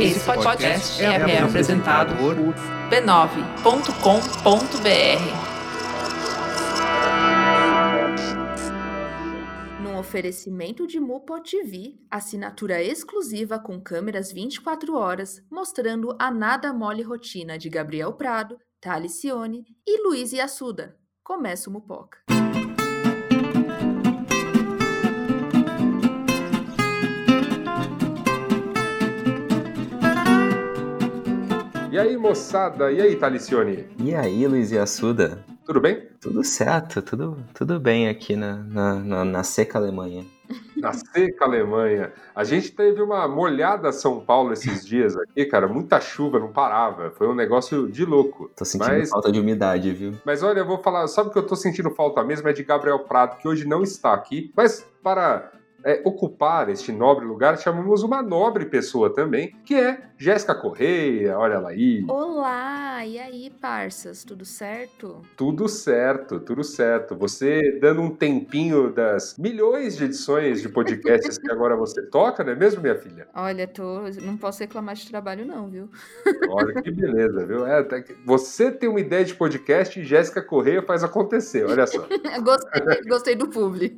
Esse podcast é, é apresentado por b9.com.br. Num oferecimento de Mupo TV, assinatura exclusiva com câmeras 24 horas, mostrando a nada mole rotina de Gabriel Prado, Talicione e Luiz Iassuda. Começa o Mupoca. E aí, moçada? E aí, Talicione? E aí, Luiz Assuda? Tudo bem? Tudo certo, tudo, tudo bem aqui na, na, na, na seca Alemanha. Na seca Alemanha. A gente teve uma molhada São Paulo esses dias aqui, cara. Muita chuva, não parava. Foi um negócio de louco. Tô sentindo Mas- falta de umidade, viu? Mas olha, eu vou falar. Sabe o que eu tô sentindo falta mesmo? É de Gabriel Prado, que hoje não está aqui. Mas para é, ocupar este nobre lugar, chamamos uma nobre pessoa também, que é Jéssica Correia. Olha ela aí. Olá, e aí, parças, tudo certo? Tudo certo, tudo certo. Você dando um tempinho das milhões de edições de podcasts que agora você toca, não é mesmo, minha filha? Olha, tô, não posso reclamar de trabalho não, viu? Olha que beleza, viu? É, você tem uma ideia de podcast e Jéssica Correia faz acontecer, olha só. gostei, gostei do publi.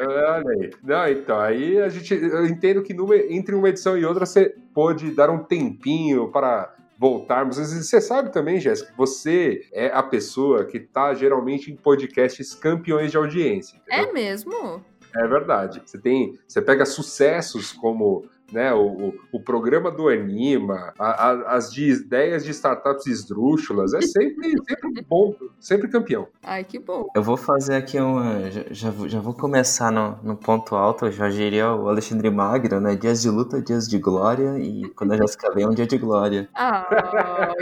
Olha aí. Não, então, aí a gente. Eu entendo que numa- entre uma edição e outra você pode dar um tempinho para voltarmos. Você sabe também, Jéssica, que você é a pessoa que está geralmente em podcasts campeões de audiência. entendeu? É mesmo? É verdade. Você tem, você pega sucessos como né, o, o, o programa do Anima, a- a- as de ideias de startups esdrúxulas, é sempre, sempre bom, sempre campeão. Ai, que bom. Eu vou fazer aqui uma. Já, já, vou- começar no, no ponto alto. Eu já diria o Alexandre Magno, né? Dias de luta, dias de glória. E quando a Jéssica vem, é um dia de glória. Ah,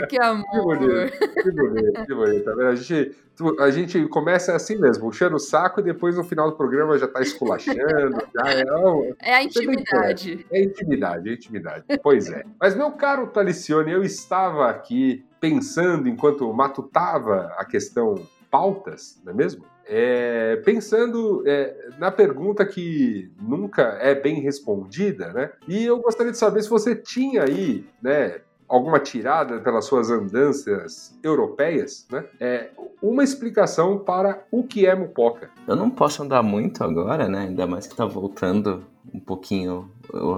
que Que amor. bonito, que bonito, que bonito. Tá vendo? A gente, a gente começa assim mesmo, puxando o saco e depois no final do programa já tá esculachando. já é, ó, É a intimidade. É intimidade, é intimidade. Pois é. Mas, meu caro Talicione, eu estava aqui pensando, enquanto matutava a questão pautas, não é mesmo? É, pensando é, na pergunta que nunca é bem respondida, né? E eu gostaria de saber se você tinha aí, né? Alguma tirada pelas suas andanças europeias, né? É, uma explicação para o que é mupoca. Eu não posso andar muito agora, né? Ainda mais que tá voltando um pouquinho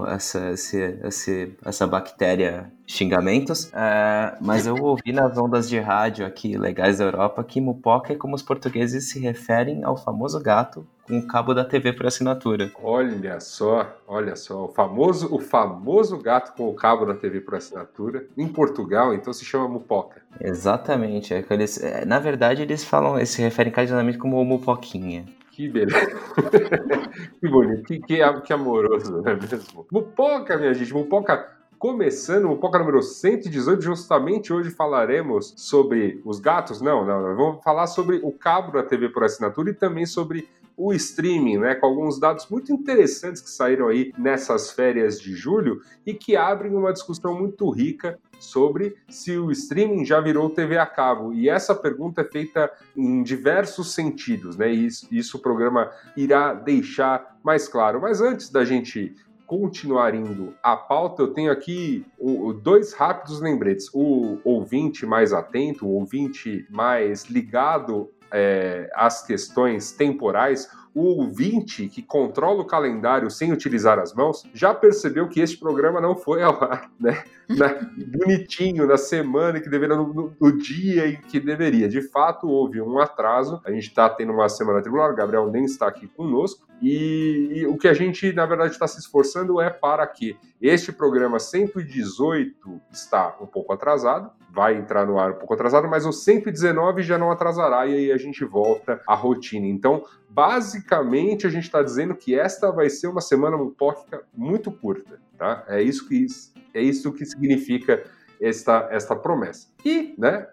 essa, esse- essa bactéria xingamentos. É, mas eu ouvi nas ondas de rádio aqui legais da Europa que mupoca é como os portugueses se referem ao famoso gato com o cabo da TV por assinatura. Olha só, olha só, o famoso, o famoso gato com o cabo da TV por assinatura, em Portugal, então se chama mupoca. Exatamente. É eles, é, na verdade, eles falam, eles se referem carinhosamente como mupoquinha. Que beleza. que bonito, que, que, que amoroso, não é mesmo? Mupoca, minha gente, Mupoca começando, Mupoca número 118, justamente hoje falaremos sobre os gatos, não, não, vamos falar sobre o cabo da TV por assinatura e também sobre o streaming, né, com alguns dados muito interessantes que saíram aí nessas férias de julho e que abrem uma discussão muito rica sobre se o streaming já virou TV a cabo. E essa pergunta é feita em diversos sentidos, né? E isso, isso o programa irá deixar mais claro. Mas antes da gente continuar indo à pauta, eu tenho aqui dois rápidos lembretes. O ouvinte mais atento, o ouvinte mais ligado é, às questões temporais, o ouvinte que controla o calendário sem utilizar as mãos, já percebeu que este programa não foi ao ar, né? Na- bonitinho, na semana que deveria, no, no- no dia em que deveria. De fato, houve um atraso. A gente está tendo uma semana tribular, o Gabriel nem está aqui conosco. E, e o que a gente, na verdade, está se esforçando é para que este programa 118 está um pouco atrasado, vai entrar no ar um pouco atrasado, mas o 119 já não atrasará e aí a gente volta à rotina. Então, basicamente a gente está dizendo que esta vai ser uma semana mupoca muito curta, tá? É isso que é isso que significa esta, esta promessa. E, né,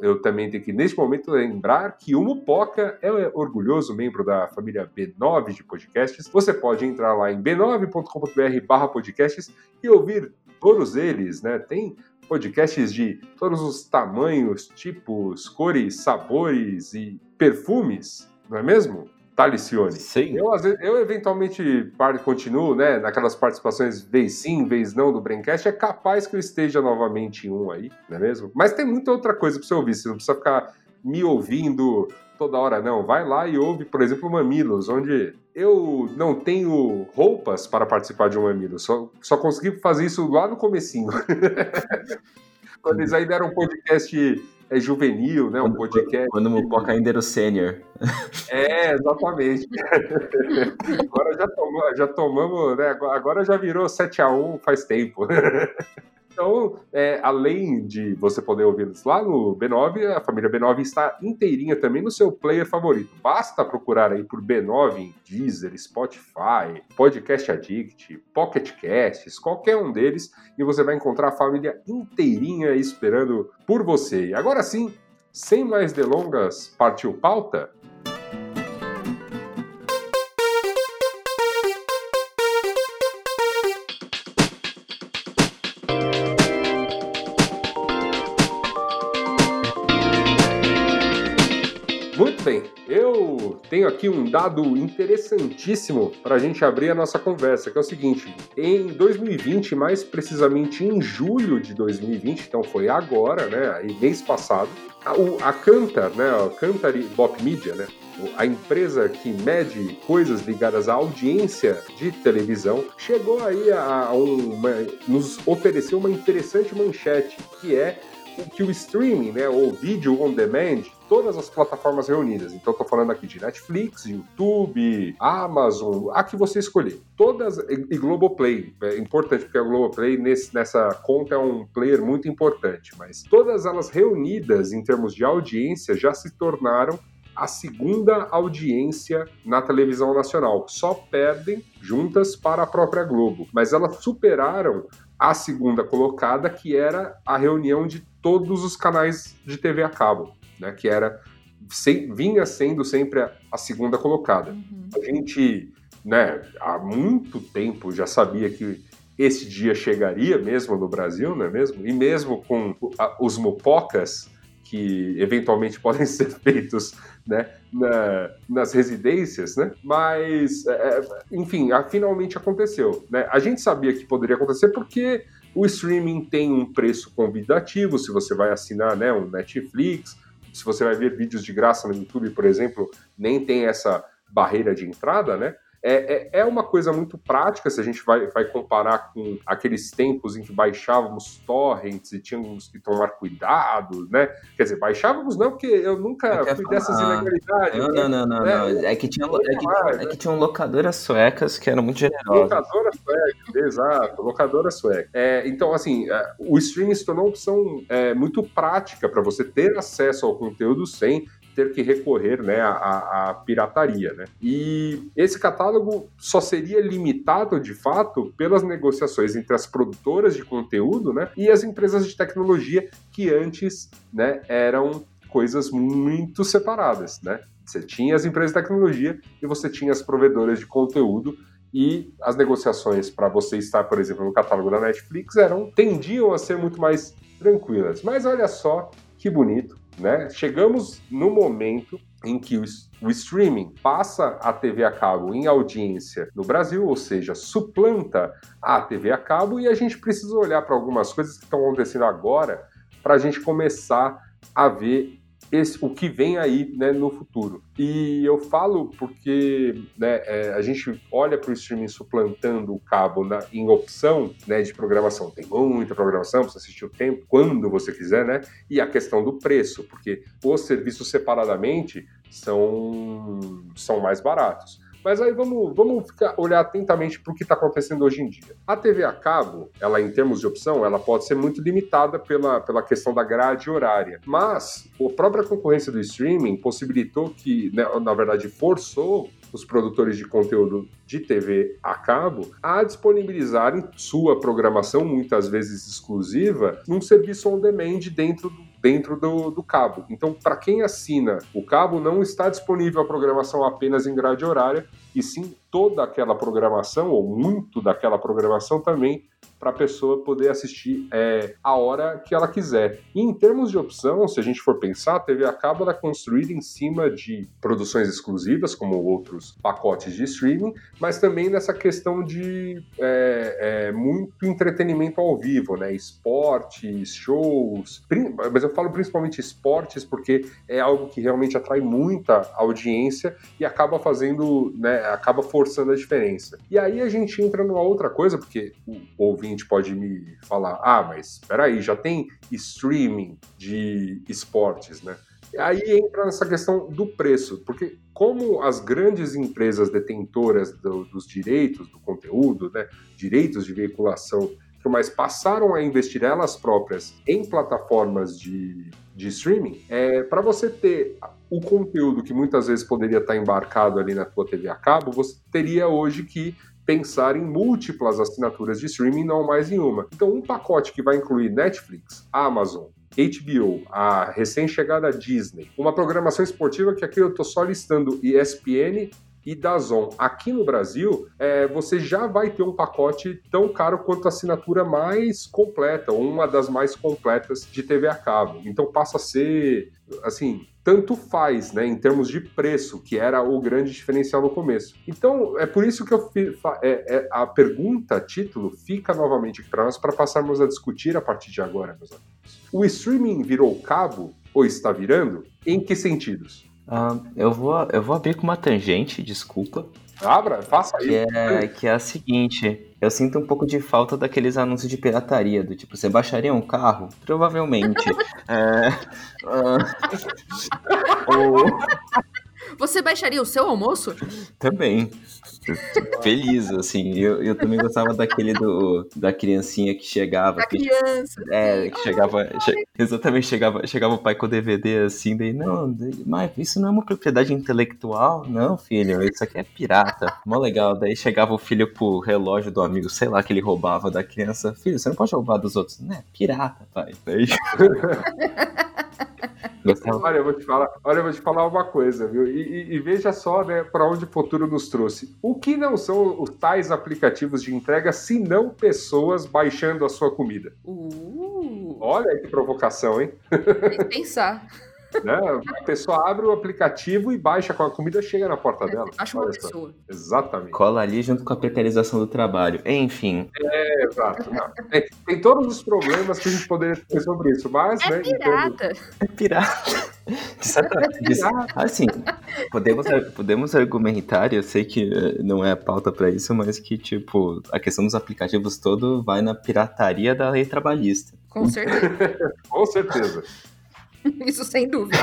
eu também tenho que, neste momento, lembrar que o Mupoca é orgulhoso membro da família B9 de podcasts. Você pode entrar lá em b9.com.br barra podcasts e ouvir todos eles, né? Tem podcasts de todos os tamanhos, tipos, cores, sabores e perfumes, não é mesmo? Talicione. Sim. Eu, eu eventualmente continuo, né, naquelas participações vez sim, vez não do Braincast, é capaz que eu esteja novamente em um aí, não é mesmo? Mas tem muita outra coisa para você ouvir, você não precisa ficar me ouvindo toda hora, não. Vai lá e ouve, por exemplo, Mamilos, onde eu não tenho roupas para participar de um Mamilos, só, só consegui fazer isso lá no comecinho. Quando eles ainda eram um podcast é juvenil, né? Um quando, podcast. Quando o Mupoca ainda era o sênior. É, exatamente. agora já tomamos, já tomamos né? Agora já virou 7x1 faz tempo. Então, é, além de você poder ouvi-los lá no B9, a família B9 está inteirinha também no seu player favorito. Basta procurar aí por B9 em Deezer, Spotify, Podcast Addict, Pocket Casts, qualquer um deles, e você vai encontrar a família inteirinha esperando por você. E agora sim, sem mais delongas, partiu pauta? Tenho aqui um dado interessantíssimo para a gente abrir a nossa conversa, que é o seguinte: em 2020, mais precisamente em julho de 2020, então foi agora, né, mês passado, a, a Cantar, né, a Cantar Bop Media, né, a empresa que mede coisas ligadas à audiência de televisão, chegou aí a, uma, nos ofereceu uma interessante manchete, que é que o streaming, né, ou vídeo on demand, todas as plataformas reunidas. Então estou falando aqui de Netflix, YouTube, Amazon, a que você escolher. Todas e Globoplay, é importante porque a Globoplay nesse, nessa conta é um player muito importante, mas todas elas reunidas em termos de audiência já se tornaram a segunda audiência na televisão nacional. Só perdem juntas para a própria Globo, mas elas superaram a segunda colocada, que era a reunião de todos os canais de TV a cabo, né? Que era se, vinha sendo sempre a, a segunda colocada. Uhum. A gente, né, há muito tempo já sabia que esse dia chegaria mesmo no Brasil, não é mesmo? E mesmo com a, os mopocas que eventualmente podem ser feitos né, na, nas residências, né? Mas, é, é enfim, finalmente aconteceu. Né? A gente sabia que poderia acontecer porque o streaming tem um preço convidativo, se você vai assinar né, um Netflix, se você vai ver vídeos de graça no YouTube, por exemplo, nem tem essa barreira de entrada, né? É, é, é, uma coisa muito prática se a gente vai, vai comparar com aqueles tempos em que baixávamos torrents e tínhamos que tomar cuidado, né? Quer dizer, baixávamos não, porque eu nunca fui falar. dessas ilegalidades. Não, não, não, não, né? não. É que, tinha, é, que, é né? que tinham locadoras suecas que eram muito generosas. Locadoras suecas, exato, locadoras suecas. É, então, assim, é, o streaming se tornou uma opção é, muito prática para você ter acesso ao conteúdo sem ter que recorrer né, à, à, pirataria. Né? E esse catálogo só seria limitado, de fato, pelas negociações entre as produtoras de conteúdo né, e as empresas de tecnologia que antes né, eram coisas muito separadas. Né? Você tinha as empresas de tecnologia e você tinha as provedoras de conteúdo e as negociações para você estar, por exemplo, no catálogo da Netflix eram tendiam a ser muito mais tranquilas. Mas olha só que bonito, né? Chegamos no momento em que o, o, streaming passa a TV a cabo em audiência no Brasil, ou seja, suplanta a TV a cabo, e a gente precisa olhar para algumas coisas que estão acontecendo agora para a gente começar a ver esse, o que vem aí né, no futuro. E eu falo porque né, é, a gente olha para o streaming suplantando o cabo na, em opção né, de programação. Tem muita programação, você assistir o tempo, quando você quiser, né? E a questão do preço, porque os serviços separadamente são, são mais baratos. Mas aí vamos, vamos ficar, olhar atentamente para o que está acontecendo hoje em dia. A TV a cabo, ela em termos de opção, ela pode ser muito limitada pela, pela questão da grade horária. Mas a própria concorrência do streaming possibilitou que, né, na verdade, forçou os produtores de conteúdo de TV a cabo a disponibilizarem sua programação, muitas vezes exclusiva, num serviço on demand dentro do dentro do, do cabo. Então, para quem assina o cabo, não está disponível a programação apenas em grade horária, e sim toda aquela programação, ou muito daquela programação também, para a pessoa poder assistir é, a hora que ela quiser. E em termos de opção, se a gente for pensar, a TV a cabo é construída em cima de produções exclusivas, como outros pacotes de streaming, mas também nessa questão de é, é, muito entretenimento ao vivo, né? Esportes, shows, mas eu falo principalmente esportes porque é algo que realmente atrai muita audiência e acaba fazendo, né, acaba forçando a diferença. E aí a gente entra numa outra coisa, porque o ouvinte pode me falar: ah, mas espera aí, já tem streaming de esportes, né? Aí entra nessa questão do preço, porque como as grandes empresas detentoras do, dos direitos do conteúdo, né, direitos de veiculação, mas passaram a investir elas próprias em plataformas de, de streaming, é, para você ter o conteúdo que muitas vezes poderia estar embarcado ali na tua TV a cabo, você teria hoje que pensar em múltiplas assinaturas de streaming, não mais em uma. Então, um pacote que vai incluir Netflix, Amazon, HBO, a recém-chegada Disney, uma programação esportiva que aqui eu estou só listando ESPN e Dazon. Aqui no Brasil, é, você já vai ter um pacote tão caro quanto a assinatura mais completa, ou uma das mais completas de TV a cabo. Então passa a ser, assim, tanto faz, né, em termos de preço, que era o grande diferencial no começo. Então, é por isso que eu é, é, a pergunta, título, fica novamente para nós, para passarmos a discutir a partir de agora, meus amigos. O streaming virou cabo, ou está virando? Em que sentidos? Uh, eu, vou, eu vou abrir com uma tangente, desculpa. Abra, faça que isso. É, que é a seguinte: eu sinto um pouco de falta daqueles anúncios de pirataria, do tipo, você baixaria um carro? Provavelmente. é, uh, ou... Você baixaria o seu almoço? Também. Feliz, assim. Eu, eu também gostava daquele do, da criancinha que chegava. Da que, criança. É, que chegava. Che, exatamente, chegava, chegava o pai com o DVD assim, daí, não, mas isso não é uma propriedade intelectual, não, filho. Isso aqui é pirata. Mó legal. Daí chegava o filho pro relógio do amigo, sei lá, que ele roubava da criança. Filho, você não pode roubar dos outros. Né? Pirata, pai. Daí. Olha, eu vou te falar, olha, eu vou te falar uma coisa, viu? E, e, e veja só, né, para onde o futuro nos trouxe. O que não são os tais aplicativos de entrega, se não pessoas baixando a sua comida? Uh. Olha que provocação, hein? Tem que pensar. Né? A pessoa abre o aplicativo e baixa com a comida chega na porta dela. Acho uma pessoa. Exatamente. Cola ali junto com a precarização do trabalho. Enfim. É, exato. Tem, tem, todos os problemas que a gente poderia ter sobre isso, mas. É né, pirata. É pirata. De certa, de, assim, podemos, podemos argumentar, eu sei que eh, não é a pauta para isso, mas que, tipo, a questão dos aplicativos todo vai na pirataria da lei trabalhista. Com certeza. com certeza. Isso sem dúvidas.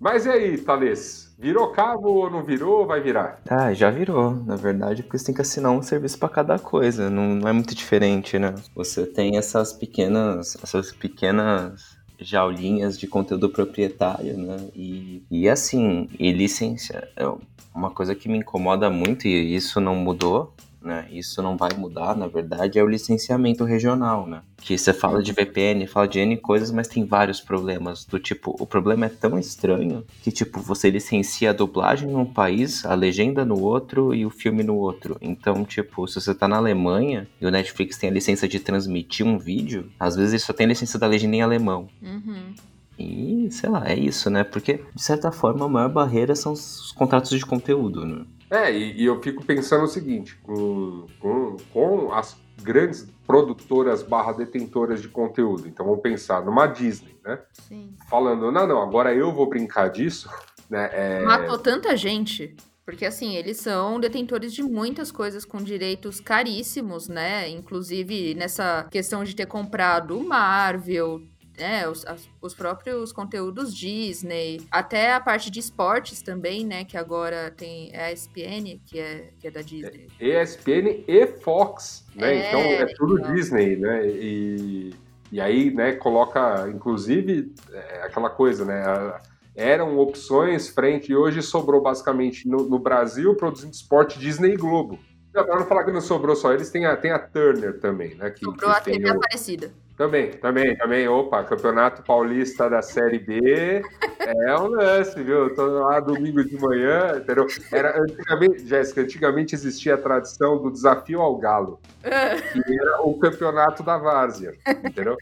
Mas e aí, Thales? Virou cabo ou não virou? Vai virar? Ah, já virou, na verdade, porque você tem que assinar um serviço para cada coisa. Não, não, é muito diferente, né? Você tem essas pequenas, essas pequenas jaulinhas de conteúdo proprietário, né? E, e assim, e licença. É uma coisa que me incomoda muito, e isso não mudou, né? Isso não vai mudar, na verdade, é o licenciamento regional, né? Que você fala de VPN, fala de N coisas, mas tem vários problemas. Do tipo, o problema é tão estranho que, tipo, você licencia a dublagem num país, a legenda no outro e o filme no outro. Então, tipo, se você tá na Alemanha e o Netflix tem a licença de transmitir um vídeo, às vezes ele só tem a licença da legenda em alemão. Uhum. E, sei lá, é isso, né? Porque, de certa forma, a maior barreira são os contratos de conteúdo, né? É, e, e eu fico pensando o seguinte, com, com, com as grandes produtoras barra detentoras de conteúdo. Então vamos pensar numa Disney, né? Sim. Falando, não, não, agora eu vou brincar disso. Né? É... Matou tanta gente. Porque, assim, eles são detentores de muitas coisas com direitos caríssimos, né? Inclusive nessa questão de ter comprado Marvel, né, os, as, os próprios conteúdos Disney, até a parte de esportes também, né, que agora tem a ESPN, que é, que é da Disney. ESPN e Fox, né, é, então é tudo então... Disney, né, e, e aí, né, coloca, inclusive, é, aquela coisa, né, a, eram opções frente, e hoje sobrou basicamente no, no Brasil produzindo esporte Disney e Globo. Pra não falar que não sobrou só eles, tem a, tem a Turner também, né? Que, Sobrou que a TV o- Aparecida. Também, também, também. Opa, Campeonato Paulista da Série B é um lance, viu? Tô lá domingo de manhã, entendeu? Era, antigamente, Jéssica, antigamente existia a tradição do desafio ao galo, que era o campeonato da várzea, entendeu?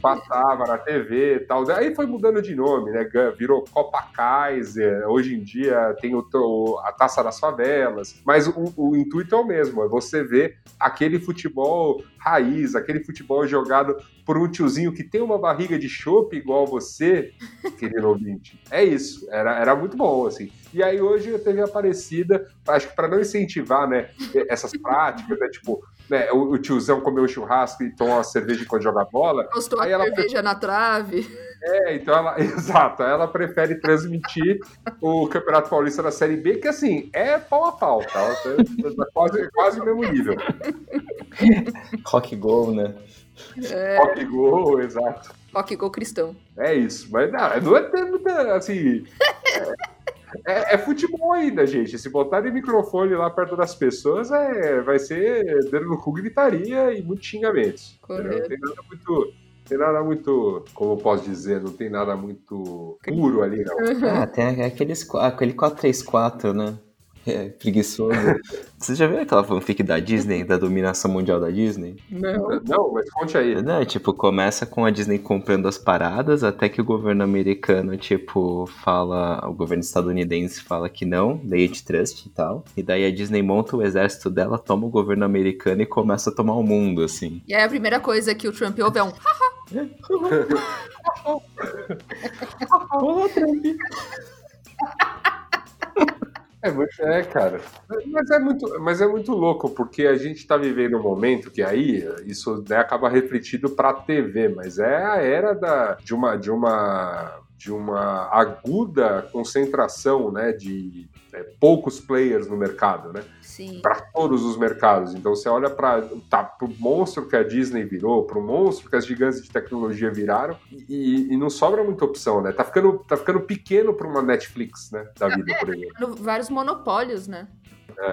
Passava na TV e tal. Aí foi mudando de nome, né? Virou Copa Kaiser, hoje em dia tem o, a Taça das Favelas, mas o, o intuito é o mesmo, é você ver aquele futebol raiz, aquele futebol jogado por um tiozinho que tem uma barriga de chope igual você, querido ouvinte. É isso, era, era muito bom, assim. E aí hoje a TV Aparecida, acho que para não incentivar, né, essas práticas, né, tipo, né, o, o tiozão comer um churrasco e tomar uma cerveja quando joga bola, Postou a Aí ela- cerveja na trave. é, então ela, exato, ela prefere transmitir o Campeonato Paulista da Série B, que assim, é pau a pau, tá? Tá quase, quase o mesmo nível. Rock Go, né? Rock gol, exato. Rock Go Cristão. É isso, mas não, não é muita, assim. É, é futebol ainda, gente. Se botarem microfone lá perto das pessoas, é, vai ser dedo no cu, gritaria e muitos xingamentos. Não tem nada muito. Tem nada muito. Como eu posso dizer? Não tem nada muito puro ali, não. Ah, tem aqueles, aquele 434, né? É, preguiçoso. Você já viu aquela fanfic da Disney, da dominação mundial da Disney? Não. Não, mas conte aí. Não, tipo, começa com a Disney comprando as paradas, até que o governo americano, tipo, fala. O governo estadunidense fala que não, daí antitrust e tal. E daí a Disney monta o exército dela, toma o governo americano e começa a tomar o mundo, assim. E aí a primeira coisa que o Trump ouve é um. Olá, Trump! É, é, cara. Mas é, muito, mas é muito louco, porque a gente tá vivendo um momento que aí isso né, acaba refletido pra TV, mas é a era da, de, uma, de, uma, de uma aguda concentração né, de é, poucos players no mercado, né? Sim. para todos os mercados. Então você olha para tá, o monstro que a Disney virou, para o monstro que as gigantes de tecnologia viraram, e, e não sobra muita opção, né? Tá ficando, tá ficando pequeno para uma Netflix, né? Da vida, por exemplo. No- Vários monopólios, né?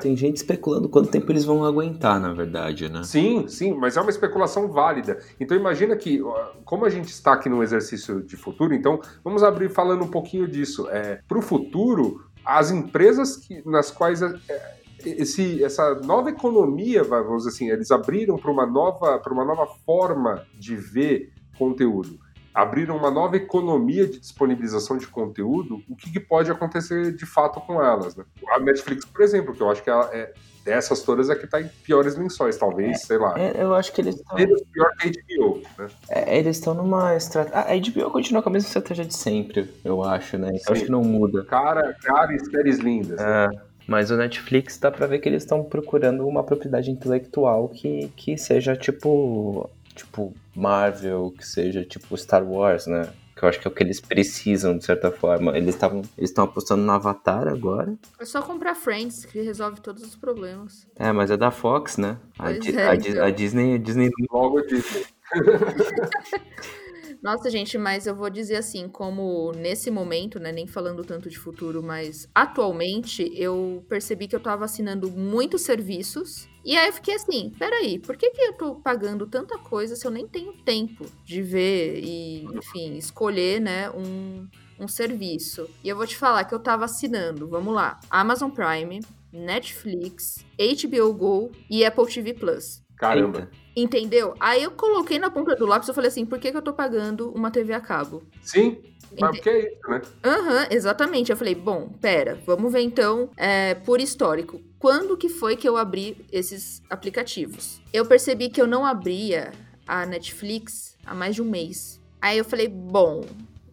Tem gente especulando quanto tempo eles vão aguentar, na verdade, né? Sim, sim, mas é uma especulação válida. Então imagina que, como a gente está aqui num exercício de futuro, então vamos abrir falando um pouquinho disso. É, para o futuro, as empresas que, nas quais é, esse, essa nova economia, vamos dizer assim, eles abriram para uma nova, para uma nova forma de ver conteúdo. Abriram uma nova economia de disponibilização de conteúdo, o que, que pode acontecer de fato com elas, né? A Netflix, por exemplo, que eu acho que ela é dessas todas é que tá em piores lençóis, talvez, sei lá. É, eu acho que eles estão. Menos pior que a HBO, né? É, eles estão numa estratégia. A HBO continua com a mesma estratégia de sempre, eu acho, né? Sim. acho que não muda. Cara, cara e séries lindas. É, mas o Netflix dá pra ver que eles estão procurando uma propriedade intelectual que, que seja tipo. Tipo Marvel, que seja tipo Star Wars, né? Que eu acho que é o que eles precisam, de certa forma. Eles estavam. Eles estão apostando no Avatar agora. É só comprar Friends, que resolve todos os problemas. É, mas é da Fox, né? A, Di- é, a então. a Disney, a Disney Logo disso. Nossa, gente, mas eu vou dizer assim, como nesse momento, né, nem falando tanto de futuro, mas atualmente eu percebi que eu tava assinando muitos serviços. E aí eu fiquei assim, peraí, por que, que eu tô pagando tanta coisa se eu nem tenho tempo de ver e, enfim, escolher, né, um, um serviço? E eu vou te falar que eu tava assinando, vamos lá, Amazon Prime, Netflix, HBO Go e Apple TV Plus. Caramba. Eita. Entendeu? Aí eu coloquei na ponta do lápis e falei assim, por que, que eu tô pagando uma TV a cabo? Sim, mas porque é isso, né? Aham, exatamente. Eu falei, bom, pera, vamos ver então é, por histórico. Quando que foi que eu abri esses aplicativos? Eu percebi que eu não abria a Netflix há mais de um mês. Aí eu falei, bom,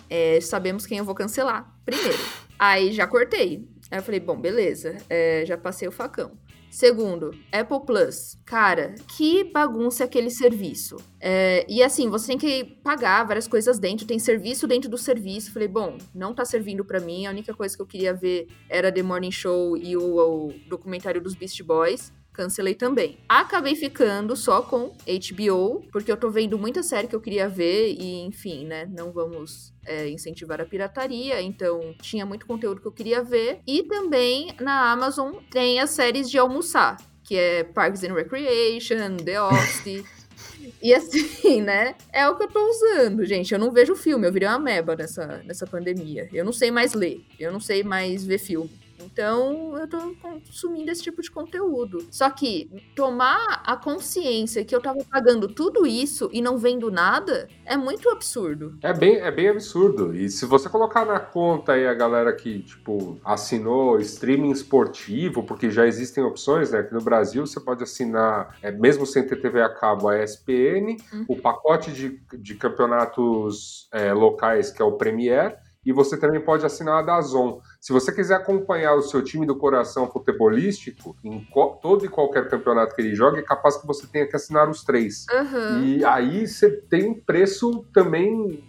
é, sabemos quem eu vou cancelar primeiro. Aí já cortei. Aí eu falei, bom, beleza, é, já passei o facão. Segundo, Apple Plus. Cara, que bagunça aquele serviço. É, e assim, você tem que pagar várias coisas dentro, tem serviço dentro do serviço. Falei, bom, não tá servindo pra mim. A única coisa que eu queria ver era The Morning Show e o, o documentário dos Beast Boys. Cancelei também. Acabei ficando só com HBO, porque eu tô vendo muita série que eu queria ver e, enfim, né, não vamos é, incentivar a pirataria, então tinha muito conteúdo que eu queria ver. E também na Amazon tem as séries de almoçar, que é Parks and Recreation, The Office. E assim, né? É o que eu tô usando, gente. Eu não vejo filme, eu virei uma meba nessa, nessa pandemia. Eu não sei mais ler, eu não sei mais ver filme. Então, eu tô consumindo esse tipo de conteúdo. Só que tomar a consciência que eu tava pagando tudo isso e não vendo nada é muito absurdo. É bem, é bem absurdo. E se você colocar na conta aí a galera que, tipo, assinou streaming esportivo, porque já existem opções, né? Aqui no Brasil você pode assinar, é, mesmo sem ter TV a cabo, a ESPN, uhum. o pacote de, de campeonatos é, locais, que é o Premier, e você também pode assinar a Dazon. Se você quiser acompanhar o seu time do coração futebolístico em todo e qualquer campeonato que ele joga, é capaz que você tenha que assinar os três. Uhum. E aí você tem um preço também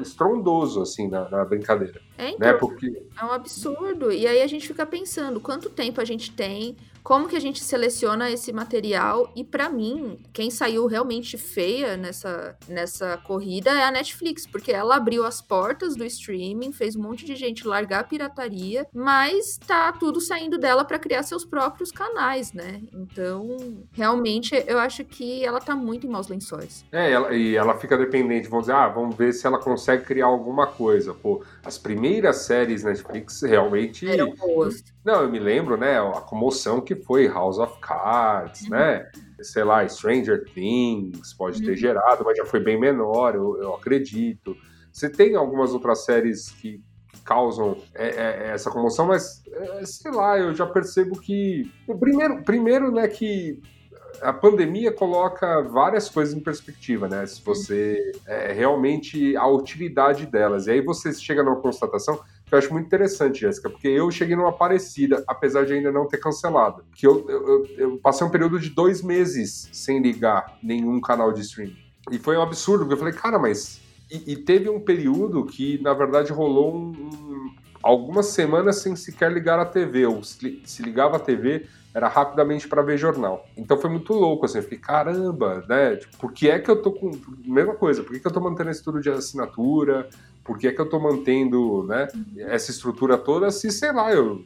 estrondoso, assim, na, na brincadeira. É, então, né? Porque... é um absurdo. E aí a gente fica pensando quanto tempo a gente tem, como que a gente seleciona esse material. E para mim, quem saiu realmente feia nessa, nessa corrida é a Netflix, porque ela abriu as portas do streaming, fez um monte de gente largar a pirataria, mas tá tudo saindo dela para criar seus próprios canais, né? Então, realmente, eu acho que ela tá muito em maus lençóis. É, ela, e ela fica dependente, vamos dizer, ah, vamos ver se ela consegue criar alguma coisa. Pô, as primeiras séries Netflix realmente. Eram boas. Não, eu me lembro, né? A comoção que foi House of Cards, uhum. né? Sei lá, Stranger Things pode uhum. ter gerado, mas já foi bem menor, eu, eu acredito. Você tem algumas outras séries que, causam é, é, essa comoção, mas é, sei lá, eu já percebo que. Primeiro, primeiro né, que a pandemia coloca várias coisas em perspectiva, né? Se você é, realmente a utilidade delas. E aí você chega numa constatação que eu acho muito interessante, Jéssica, porque eu cheguei numa parecida, apesar de ainda não ter cancelado. Que eu, eu, eu passei um período de dois meses sem ligar nenhum canal de streaming. E foi um absurdo, porque eu falei, cara, mas. E, e teve um período que, na verdade, rolou um, algumas semanas sem sequer ligar a TV. Ou se, ligava a TV, era rapidamente para ver jornal. Então foi muito louco, assim, eu fiquei, caramba, né? Tipo, por que é que eu tô com. Mesma coisa, por que, que eu tô mantendo esse estudo de assinatura? Por que é que eu tô mantendo, né, essa estrutura toda se, sei lá, eu.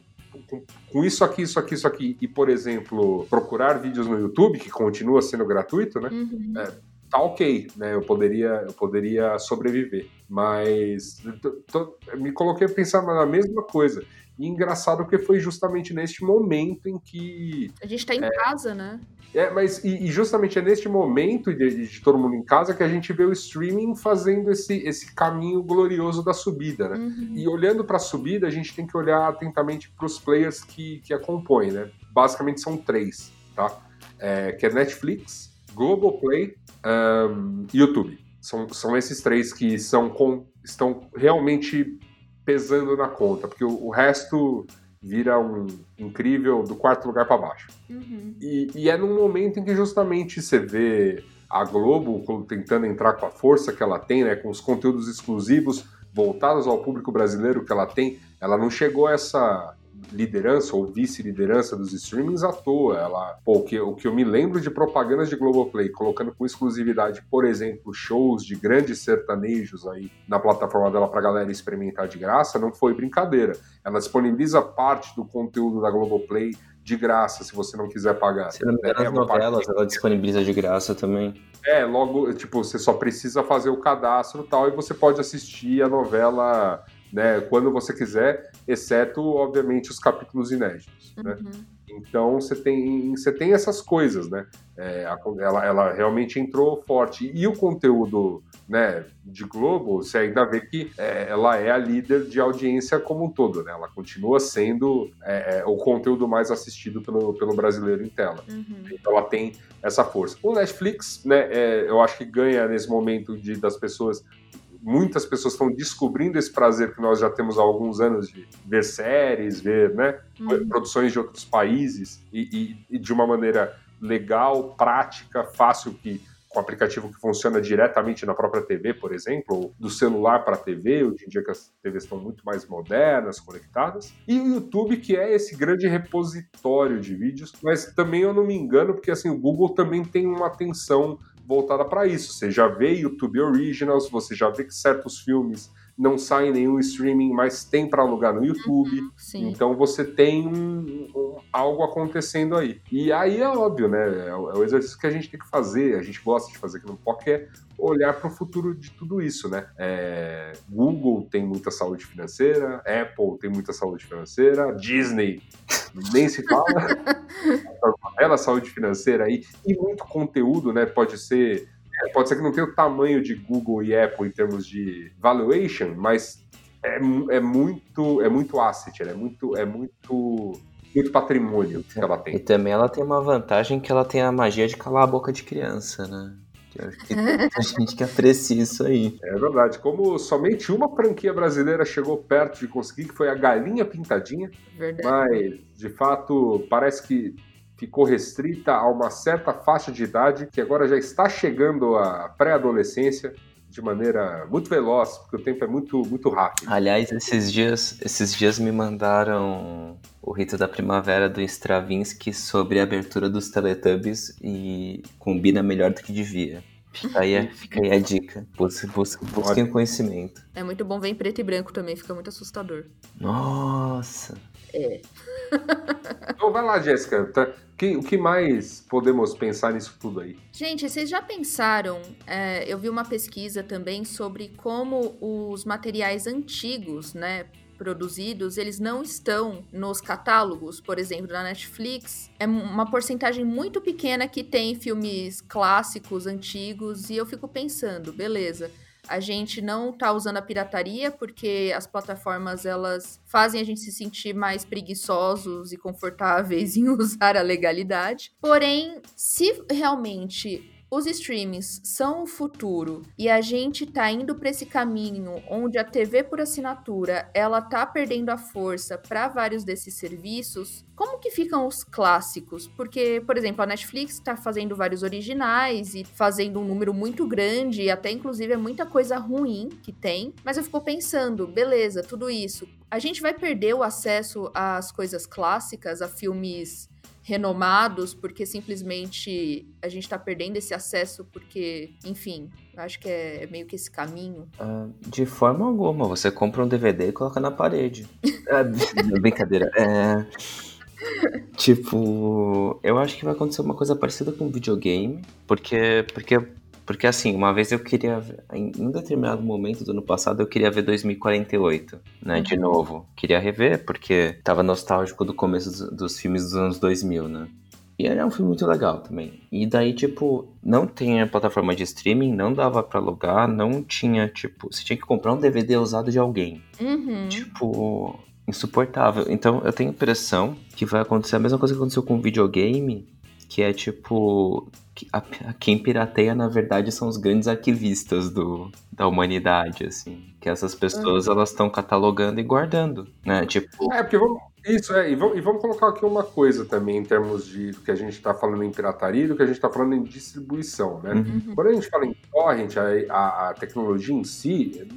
Com, com isso aqui, isso aqui, isso aqui, e, por exemplo, procurar vídeos no YouTube, que continua sendo gratuito, né? Uhum. É, tá ok, né? Eu poderia, eu poderia sobreviver. Mas tô, tô, me coloquei a pensar na mesma coisa. E engraçado que foi justamente neste momento em que. A gente tá em é, casa, né? É, mas e, e, justamente é neste momento de, de, todo mundo em casa que a gente vê o streaming fazendo esse, esse caminho glorioso da subida, né? Uhum. E olhando para a subida, a gente tem que olhar atentamente para os players que, que a compõem, né? Basicamente são três, tá? É, que é Netflix, Globoplay um, e YouTube. São, são esses três que são com, estão realmente pesando na conta, porque o, o resto vira um incrível do quarto lugar para baixo. Uhum. E, e, é num momento em que justamente você vê a Globo tentando entrar com a força que ela tem, né, com os conteúdos exclusivos voltados ao público brasileiro que ela tem, ela não chegou a essa liderança ou vice-liderança dos streamings à toa. Ela, pô, o, que, o que eu me lembro de propagandas de Globoplay, colocando com exclusividade, por exemplo, shows de grandes sertanejos aí na plataforma dela pra galera experimentar de graça, não foi brincadeira. Ela disponibiliza parte do conteúdo da Globoplay de graça, se você não quiser pagar. Se não me engano, é, as novelas ela disponibiliza de graça também. É, logo, tipo, você só precisa fazer o cadastro e tal, e você pode assistir a novela né, quando você quiser, exceto, obviamente, os capítulos inéditos. Né? Uhum. Né? Então você tem, você tem essas coisas, né? É, ela, ela realmente entrou forte. E o conteúdo né, de Globo, você ainda vê que é, ela é a líder de audiência como um todo, né? Ela continua sendo é, é o conteúdo mais assistido pelo, pelo brasileiro em tela. Uhum. Então ela tem essa força. O Netflix, né, é, eu acho que ganha nesse momento de, das pessoas muitas pessoas estão descobrindo esse prazer que nós já temos há alguns anos de ver séries, ver né, uhum. produções de outros países e, e, e, de uma maneira legal, prática, fácil que com aplicativo que funciona diretamente na própria TV, por exemplo, ou do celular para a TV, hoje em dia que as TVs estão muito mais modernas, conectadas, e o YouTube, que é esse grande repositório de vídeos, mas também eu não me engano, porque assim, o Google também tem uma atenção voltada para isso. Você já vê YouTube Originals, você já vê que certos filmes não saem em nenhum streaming, mas tem para alugar no YouTube. Uhum. Então você tem um, um, algo acontecendo aí. E aí é óbvio, né? É o, é o exercício que a gente tem que fazer, a gente gosta de fazer aqui no POC, é olhar para o futuro de tudo isso, né? É, Google tem muita saúde financeira, Apple tem muita saúde financeira, Disney nem se fala, ela saúde financeira aí e muito conteúdo, né? Pode ser é, pode ser que não tenha o tamanho de Google e Apple em termos de valuation, mas é, é muito é muito asset, é muito é muito muito patrimônio que ela tem. E também ela tem uma vantagem que ela tem a magia de calar a boca de criança, né? Eu acho que tem muita gente que aprecia isso aí. É verdade. Como somente uma franquia brasileira chegou perto de conseguir, que foi a Galinha Pintadinha. Verdade. Mas, de fato, parece que ficou restrita a uma certa faixa de idade que agora já está chegando à pré-adolescência de maneira muito veloz, porque o tempo é muito, muito rápido. Aliás, esses dias, esses dias me mandaram o rito da primavera do Stravinsky sobre a abertura dos Teletubbies e combina melhor do que devia. Fica aí, fica aí a dica. Busquem, busquem, busquem o conhecimento. É muito bom ver em preto e branco também, fica muito assustador. Nossa. É. Então vai lá, Jéssica. Tá, que- o que mais podemos pensar nisso tudo aí? Gente, vocês já pensaram? é, eu vi uma pesquisa também sobre como os materiais antigos, né? Produzidos, eles não estão nos catálogos, por exemplo, na Netflix. É uma porcentagem muito pequena que tem filmes clássicos, antigos, e eu fico pensando, beleza, a gente não tá usando a pirataria porque as plataformas elas fazem a gente se sentir mais preguiçosos e confortáveis em usar a legalidade. Porém, se realmente os streamings são o futuro e a gente tá indo para esse caminho onde a TV por assinatura ela tá perdendo a força para vários desses serviços, como que ficam os clássicos? Porque, por exemplo, a Netflix tá fazendo vários originais e fazendo um número muito grande, e até inclusive é muita coisa ruim que tem. Mas eu fico pensando, beleza, tudo isso. A gente vai perder o acesso às coisas clássicas, a filmes renomados, porque simplesmente a gente tá perdendo esse acesso, porque, enfim, acho que é meio que esse caminho. Ah, de forma alguma, você compra um DVD e coloca na parede. Ah, brincadeira. É. Tipo, eu acho que vai acontecer uma coisa parecida com videogame, porque, porque, porque assim, uma vez eu queria, em um determinado momento do ano passado, eu queria ver 2048, né, de novo. Queria rever, porque tava nostálgico do começo dos, dos filmes dos anos 2000, né. E era um filme muito legal também. E daí, tipo, não tinha plataforma de streaming, não dava pra alugar, não tinha, tipo, você tinha que comprar um DVD usado de alguém Uhum. tipo, insuportável. Então eu tenho a impressão que vai acontecer a mesma coisa que aconteceu com o videogame, que é tipo. A- a- quem pirateia, na verdade, são os grandes arquivistas do, da humanidade, assim. Que essas pessoas, elas estão catalogando e guardando, né? Tipo, É, porque vamos. Isso, é, e vamos, e vamos colocar aqui uma coisa também em termos de do que a gente está falando em pirataria e do que a gente está falando em distribuição, né? Uhum. Quando a gente fala em torrent, a, a- a tecnologia em si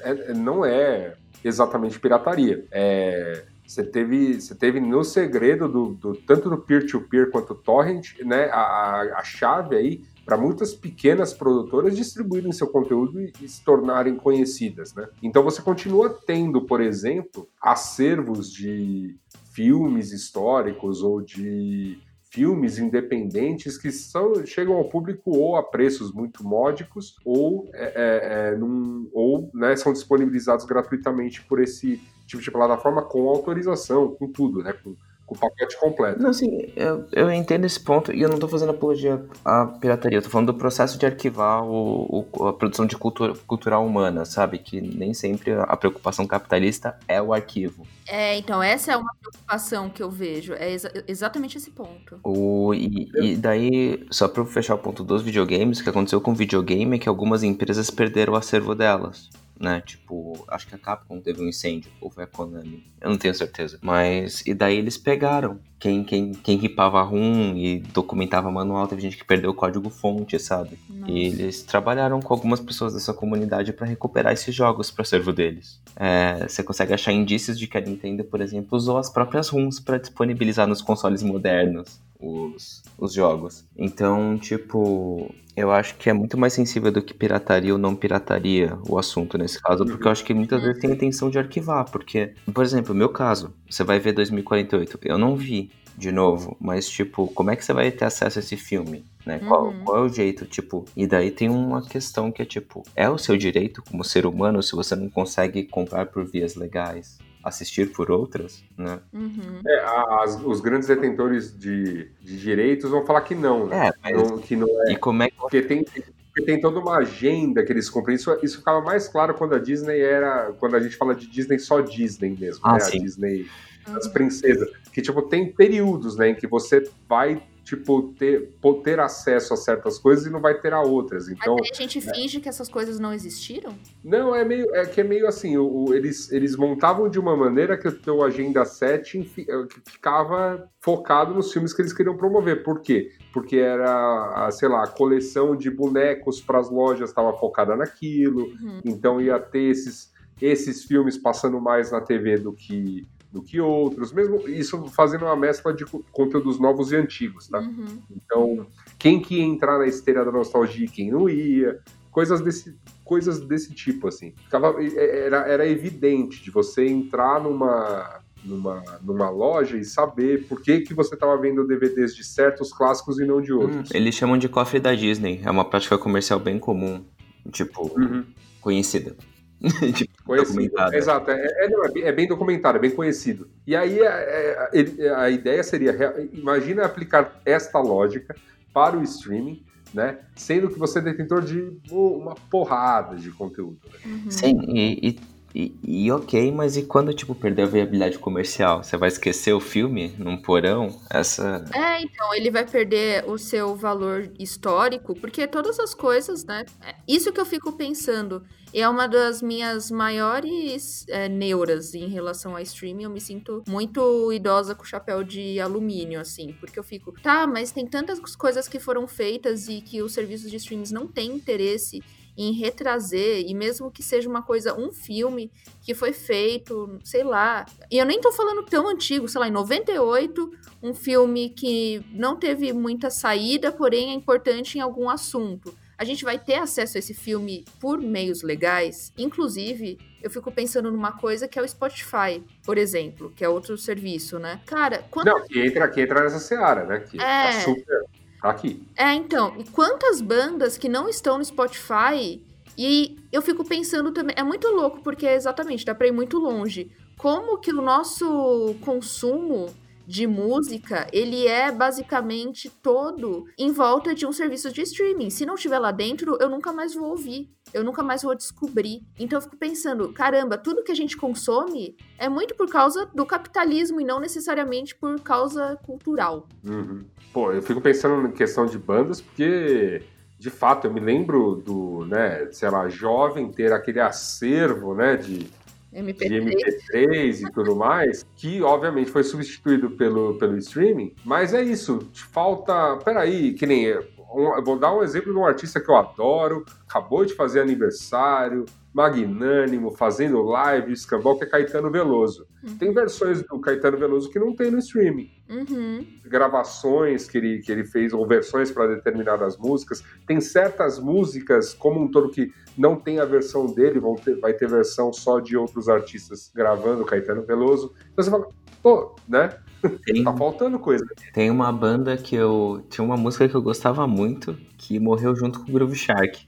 é- é- não é exatamente pirataria. É, você teve, você teve no segredo do, do- tanto do peer-to-peer quanto torrent, né? A, a- a chave aí para muitas pequenas produtoras distribuírem seu conteúdo e, e se tornarem conhecidas, né? Então você continua tendo, por exemplo, acervos de filmes históricos ou de filmes independentes que são, chegam ao público ou a preços muito módicos ou, é, é, é, num- ou né, são disponibilizados gratuitamente por esse tipo de plataforma com autorização, com tudo, né? Com, com o pacote completo. Não, assim, eu, eu entendo esse ponto e eu não tô fazendo apologia à pirataria, eu tô falando do processo de arquivar o, o- a produção de cultura cultural humana, sabe? Que nem sempre a preocupação capitalista é o arquivo. É, então, essa é uma preocupação que eu vejo. É exa- exatamente esse ponto. O, e, e daí, só pra eu fechar o ponto dos videogames, o que aconteceu com o videogame é que algumas empresas perderam o acervo delas. Né? Tipo, acho que a Capcom teve um incêndio, ou foi a Konami, eu não tenho certeza. Mas, e daí eles pegaram quem, quem, quem ripava RUM e documentava manual, teve gente que perdeu o código fonte, sabe? Nossa. E eles trabalharam com algumas pessoas dessa comunidade para recuperar esses jogos para servo deles. É, você consegue achar indícios de que a Nintendo, por exemplo, usou as próprias RUMs para disponibilizar nos consoles modernos os, os jogos. Então, tipo, eu acho que é muito mais sensível do que pirataria ou não pirataria o assunto nesse caso, porque eu acho que muitas vezes tem a intenção de arquivar, porque, por exemplo, meu caso, você vai ver 2048, eu não vi de novo, mas tipo, como é que você vai ter acesso a esse filme? Né? Uhum. Qual, qual, é o jeito, tipo, e daí tem uma questão que é tipo, é o seu direito como ser humano se você não consegue comprar por vias legais? Assistir por outras, né? Uhum. É, as, os grandes detentores de, de, direitos vão falar que não, né? É, mas... não, que não é. E como é que... Porque tem, porque tem toda uma agenda que eles cumprem. Isso, isso ficava mais claro quando a Disney era. Quando a gente fala de Disney, só Disney mesmo, ah, né? Sim. A Disney das princesas. Que, tipo, tem períodos, né, em que você vai tipo, ter, ter acesso a certas coisas e não vai ter a outras. Então, Mas a gente né? finge que essas coisas não existiram? Não, é meio é que é meio assim, o, o, eles, eles montavam de uma maneira que o teu Agenda 7 eh, ficava focado nos filmes que eles queriam promover. Por quê? Porque era, a, sei lá, a coleção de bonecos para as lojas estava focada naquilo, uhum. então ia ter esses, esses filmes passando mais na TV do que do que outros, mesmo isso fazendo uma mescla de conteúdos novos e antigos, tá? Uhum. Então, quem que ia entrar na esteira da nostalgia e quem não ia, coisas desse, coisas desse tipo, assim. Ficava, era, era evidente de você entrar numa, numa, numa loja e saber por que, que você estava vendo DVDs de certos clássicos e não de outros. Hum, eles chamam de cofre da Disney, é uma prática comercial bem comum, tipo, uhum. conhecida. conhecido. Exato, é, é, não, é, bem, é, bem, documentado, é bem conhecido. E aí é, é, a, a ideia seria, imagina aplicar esta lógica para o streaming, né? Sendo que você é detentor de uma porrada de conteúdo. Né? Uhum. Sim, e, e e, e, ok, mas e quando, tipo, perder a viabilidade comercial? Você vai esquecer o filme num porão? Essa... É, então, ele vai perder o seu valor histórico, porque todas as coisas, né? É, isso que eu fico pensando é uma das minhas maiores é, neuras em relação a streaming. Eu me sinto muito idosa com chapéu de alumínio, assim, porque eu fico, tá, mas tem tantas coisas que foram feitas e que os serviços de streams não têm interesse em retrazer, e mesmo que seja uma coisa, um filme que foi feito, sei lá. E eu nem tô falando tão antigo, sei lá, em 98, um filme que não teve muita saída, porém é importante em algum assunto. A gente vai ter acesso a esse filme por meios legais. Inclusive, eu fico pensando numa coisa que é o Spotify, por exemplo, que é outro serviço, né? Cara, quando... Não, que entra, que entra nessa seara, né? Que é... tá super Tá aqui. É, então, e quantas bandas que não estão no Spotify e eu fico pensando também, é muito louco porque exatamente dá para ir muito longe. Como que o nosso consumo de música, ele é basicamente todo em volta de um serviço de streaming. Se não estiver lá dentro, eu nunca mais vou ouvir, eu nunca mais vou descobrir. Então eu fico pensando, caramba, tudo que a gente consome é muito por causa do capitalismo e não necessariamente por causa cultural. Uhum. Pô, eu fico pensando em questão de bandas porque de fato, eu me lembro do, né, sei lá, jovem ter aquele acervo, né, de MP3. de MP3 e tudo mais, que obviamente foi substituído pelo, pelo streaming, mas é isso, falta. Peraí, que nem. Um, vou dar um exemplo de um artista que eu adoro, acabou de fazer aniversário, magnânimo, fazendo live, escambau, que é Caetano Veloso. Uhum. Tem versões do Caetano Veloso que não tem no streaming. Uhum. Gravações que ele, que ele fez, ou versões para determinadas músicas. Tem certas músicas, como um todo que não tem a versão dele, vão ter, vai ter versão só de outros artistas gravando Caetano Veloso. Então você fala, pô, né? Tem, tá faltando coisa. Tem uma banda que eu. Tinha uma música que eu gostava muito, que morreu junto com o Groove Shark.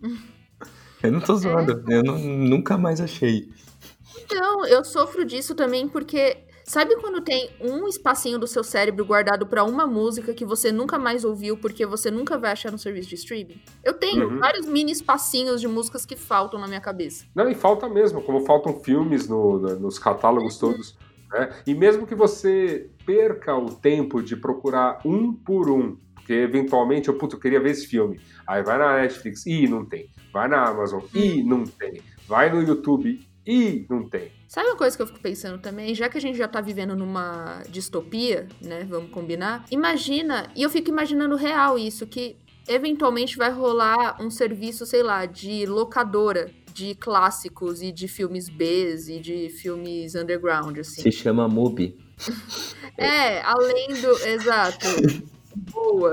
Eu não tô zoando, eu não, nunca mais achei. Então, eu sofro disso também porque Sabe quando tem um espacinho do seu cérebro guardado para uma música que você nunca mais ouviu porque você nunca vai achar no serviço de streaming? Eu tenho uhum. vários mini espacinhos de músicas que faltam na minha cabeça. Não, e falta mesmo, como faltam filmes no, no, nos catálogos uhum. todos. Né? E mesmo que você perca o tempo de procurar um por um, porque eventualmente eu, puto, eu queria ver esse filme. Aí vai na Netflix, e não tem. Vai na Amazon, e não tem. Vai no YouTube, e não tem. Sabe uma coisa que eu fico pensando também? Já que a gente já tá vivendo numa distopia, né? Vamos combinar. Imagina, e eu fico imaginando real isso, que eventualmente vai rolar um serviço, sei lá, de locadora de clássicos e de filmes B e de filmes underground, assim. Se chama MUBI. é, além do. Exato. Boa.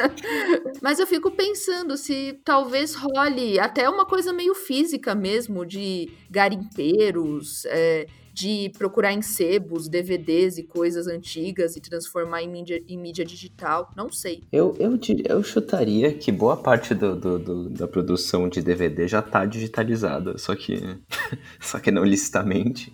Mas eu fico pensando se talvez role até uma coisa meio física mesmo, de garimpeiros, é, de procurar em sebos, DVDs e coisas antigas e transformar em mídia, em mídia digital. Não sei. Eu, eu, eu chutaria que boa parte do, do, do, da produção de DVD já está digitalizada, só que, só que não licitamente.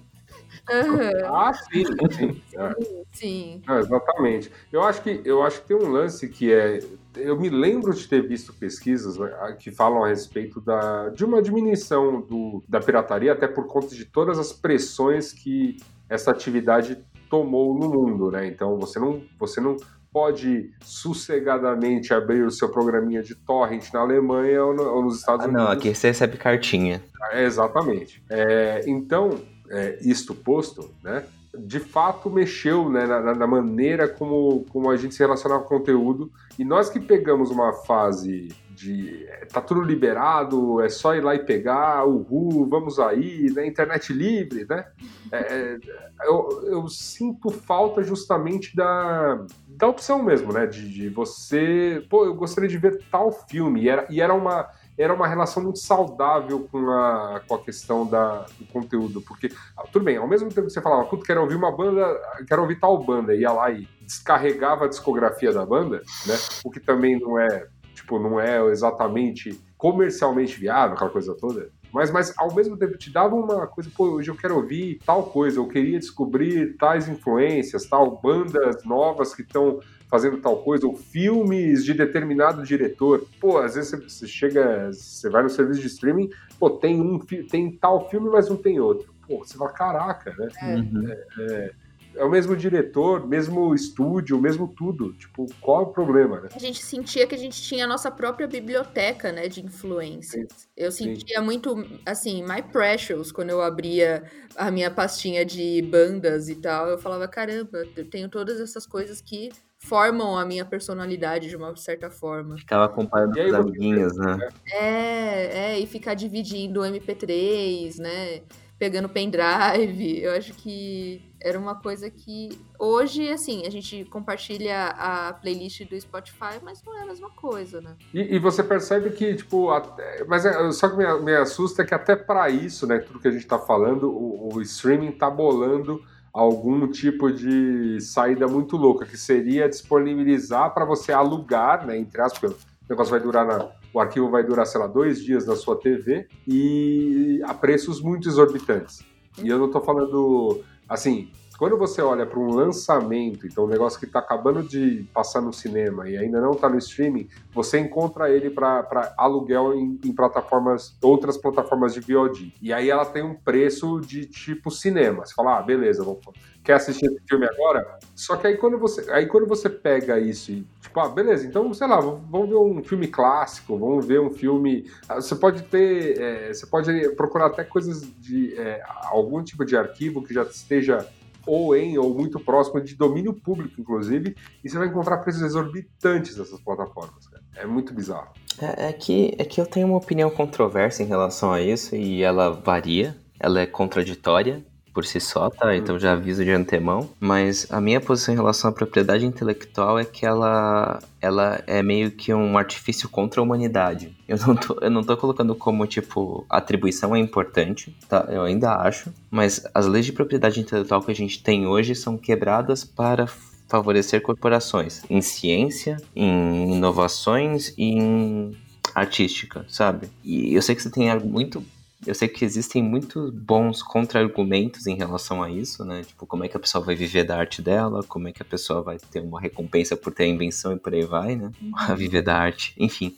Uhum. Ah, sim, sim. sim. sim. Não, exatamente. Eu acho, que, eu acho que tem um lance que é. Eu me lembro de ter visto pesquisas né, que falam a respeito da, de uma diminuição do, da pirataria, até por conta de todas as pressões que essa atividade tomou no mundo, né? Então você não, você não pode sossegadamente abrir o seu programinha de torrent na Alemanha ou, no, ou nos Estados ah, Unidos. Não, aqui você recebe cartinha. É, exatamente. É, então, é, isto posto, né, de fato mexeu né, na, na, maneira como, como a gente se relacionava com o conteúdo. E nós que pegamos uma fase de é, tá tudo liberado, é só ir lá e pegar, uhul, vamos aí, né, internet livre, né? É, é, eu, eu, sinto falta justamente da, da opção mesmo, né? De, de, você, pô, eu gostaria de ver tal filme, e era, e era uma era uma relação muito saudável com a, com a questão da, do conteúdo. Porque, ah, tudo bem, ao mesmo tempo que você falava, puto, quero ouvir uma banda, quero ouvir tal banda, ia lá e descarregava a discografia da banda, né? O que também não é, tipo, não é exatamente comercialmente viável, aquela coisa toda. Mas, mas ao mesmo tempo te dava uma coisa, pô, hoje eu quero ouvir tal coisa, eu queria descobrir tais influências, tal bandas novas que estão fazendo tal coisa, ou filmes de determinado diretor. Pô, às vezes você chega, você vai no serviço de streaming, pô, tem um tem tal filme, mas não tem outro. Pô, você fala, caraca, né? É. Uhum. É, é, é o mesmo diretor, mesmo estúdio, mesmo tudo. Tipo, qual é o problema, né? A gente sentia que a gente tinha a nossa própria biblioteca, né, de influências. Sim. Eu sentia Sim. muito, assim, my precious quando eu abria a minha pastinha de bandas e tal. Eu falava, caramba, eu tenho todas essas coisas que formam a minha personalidade de uma certa forma. Ficava acompanhando com os amiguinhos, né? É, é, e ficar dividindo o MP3, né? Pegando pendrive. Eu acho que era uma coisa que hoje, assim, a gente compartilha a playlist do Spotify, mas não é a mesma coisa, né? E, e você percebe que, tipo, até, mas é, só que me, me assusta é que até para isso, né, tudo que a gente tá falando, o, o streaming tá bolando algum tipo de saída muito louca, que seria disponibilizar para você alugar, né, entre aspas, o negócio vai durar na, o arquivo vai durar, sei lá, dois dias na sua TV e a preços muito exorbitantes. E eu não estou falando, assim, quando você olha para um lançamento, então um negócio que está acabando de passar no cinema e ainda não está no streaming, você encontra ele para aluguel em, em, plataformas, outras plataformas de VOD. E aí ela tem um preço de tipo cinema. Você fala, ah, beleza, vou, quer assistir esse filme agora? Só que aí quando você, aí quando você pega isso e tipo, ah, beleza, então sei lá, vamos ver um filme clássico, vamos ver um filme. Ah, você pode ter, é, você pode procurar até coisas de é, algum tipo de arquivo que já esteja ou em ou muito próximo de domínio público, inclusive, e você vai encontrar preços exorbitantes dessas plataformas. Cara. É muito bizarro. É, é, que, é que eu tenho uma opinião controversa em relação a isso e ela varia, ela é contraditória por si só, tá? Então já aviso de antemão. Mas a minha posição em relação à propriedade intelectual é que ela, ela é meio que um artifício contra a humanidade. Eu não tô, eu não tô colocando como, tipo, atribuição é importante, tá? Eu ainda acho. Mas as leis de propriedade intelectual que a gente tem hoje são quebradas para favorecer corporações em ciência, em inovações e em artística, sabe? E eu sei que você tem algo muito eu sei que existem muitos bons contra-argumentos em relação a isso, né? Tipo, como é que a pessoa vai viver da arte dela, como é que a pessoa vai ter uma recompensa por ter a invenção e por aí vai, né? Uhum. A viver da arte, enfim.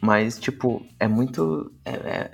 mas, tipo, é muito. É, é,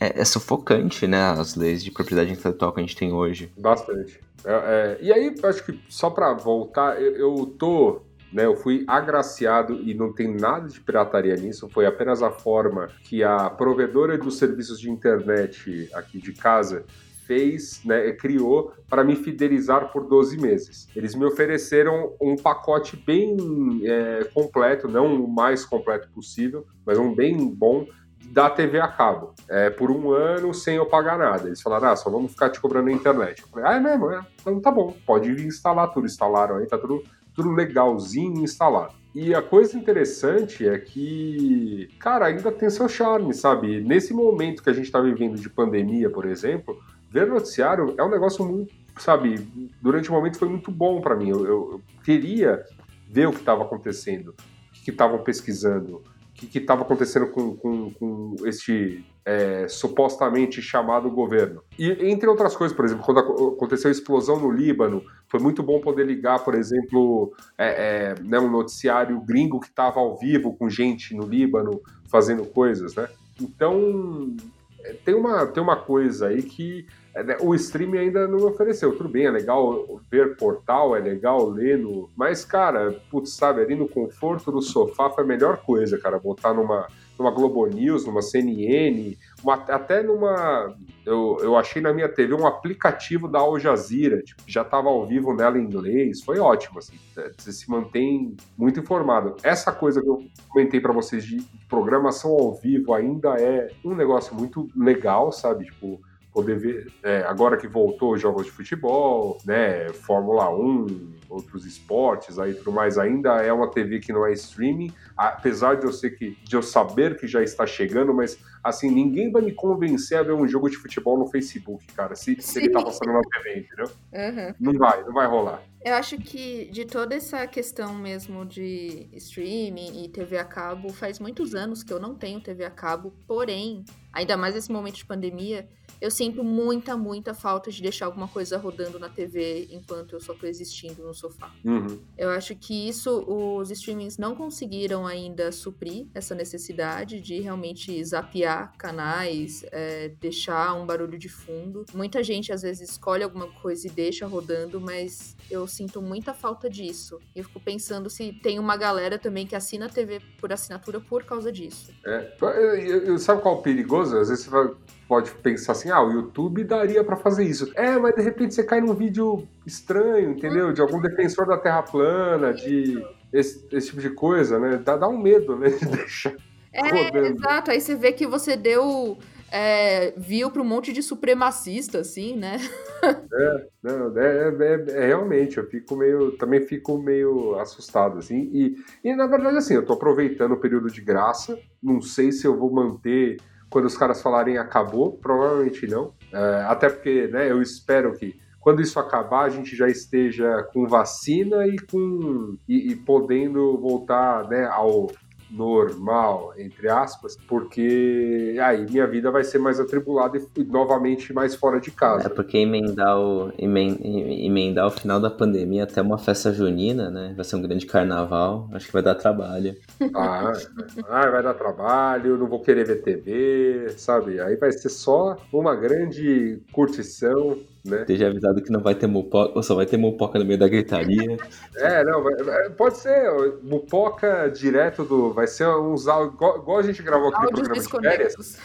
é, é, sufocante, né? As leis de propriedade intelectual que a gente tem hoje. Bastante. É, é, e aí, acho que só para voltar, eu, eu tô né, eu fui agraciado e não tem nada de pirataria nisso, foi apenas a forma que a provedora dos serviços de internet aqui de casa fez, né, criou para me fidelizar por 12 meses. Eles me ofereceram um pacote bem é, completo, não o mais completo possível, mas um bem bom da TV a cabo, é, por um ano sem eu pagar nada. Eles falaram, ah, só vamos ficar te cobrando na internet. Eu falei, ah, é mesmo? É. Então tá bom, pode instalar tudo. Instalaram aí, tá tudo, tudo legalzinho instalado. E a coisa interessante é que, cara, ainda tem seu charme, sabe? Nesse momento que a gente está vivendo de pandemia, por exemplo, ver noticiário é um negócio muito, sabe, durante o momento foi muito bom para mim. Eu, eu, eu, queria ver o que estava acontecendo, o que estavam pesquisando, que estava acontecendo com, com, com este é, supostamente chamado governo. E entre outras coisas, por exemplo, quando aconteceu a explosão no Líbano, foi muito bom poder ligar, por exemplo, é, é, né, um noticiário gringo que estava ao vivo com gente no Líbano fazendo coisas, né? Então, tem uma, tem uma coisa aí que é, né, o streaming ainda não ofereceu. Tudo bem, é legal ver portal, é legal ler no. Mas, cara, putz, sabe, ali no conforto do sofá foi a melhor coisa, cara, botar numa numa Globo News, numa CNN, uma, até numa. Eu, eu achei na minha TV um aplicativo da Al Jazeera, tipo, já estava ao vivo nela em inglês, foi ótimo, assim, é, você se mantém muito informado. Essa coisa que eu comentei para vocês de programação ao vivo ainda é um negócio muito legal, sabe? Tipo, poder ver, é, agora que voltou os jogos de futebol, né, Fórmula 1, outros esportes aí tudo mais, ainda é uma TV que não é streaming, apesar de eu ser que de eu saber que já está chegando, mas assim, ninguém vai me convencer a ver um jogo de futebol no Facebook, cara, se, se ele tá passando na TV, entendeu? Uhum. Não vai, não vai rolar. Eu acho que de toda essa questão mesmo de streaming e TV a cabo, faz muitos anos que eu não tenho TV a cabo, porém, ainda mais nesse momento de pandemia, eu sinto muita, muita falta de deixar alguma coisa rodando na TV enquanto eu só tô existindo no sofá. Uhum. Eu acho que isso os streamings não conseguiram ainda suprir essa necessidade de realmente zapear canais, é, deixar um barulho de fundo. Muita gente às vezes escolhe alguma coisa e deixa rodando, mas eu sinto muita falta disso. Eu fico pensando se tem uma galera também que assina a TV por assinatura por causa disso. É, eu, eu, sabe qual é o perigoso? Às vezes você vai pode pensar assim, ah, o YouTube daria para fazer isso. É, mas de repente você cai num vídeo estranho, entendeu? De algum defensor da Terra plana, de esse, esse tipo de coisa, né? Dá, dá um medo, né? De deixar. É, rodando. exato. Aí você vê que você deu. É, viu para um monte de supremacista, assim, né? é, não, é, é, é, realmente, eu fico meio, também fico meio assustado, assim, e, e na verdade, assim, eu tô aproveitando o período de graça, não sei se eu vou manter quando os caras falarem acabou, provavelmente não. É, até porque né, eu espero que quando isso acabar a gente já esteja com vacina e com e, e podendo voltar né, ao normal, entre aspas, porque aí minha vida vai ser mais atribulada e, novamente mais fora de casa. É porque emendar o, emendar o final da pandemia até uma festa junina, né? Vai ser um grande carnaval, acho que vai dar trabalho. Ah, ah, vai dar trabalho, não vou querer ver TV, sabe? Aí vai ser só uma grande curtição né? Esteja avisado que não vai ter mupoca, ou só vai ter mupoca no meio da gritaria. é, não, pode ser mupoca direto do. Vai ser uns áudios. Igual, igual a gente gravou aquele Áudios programa de férias.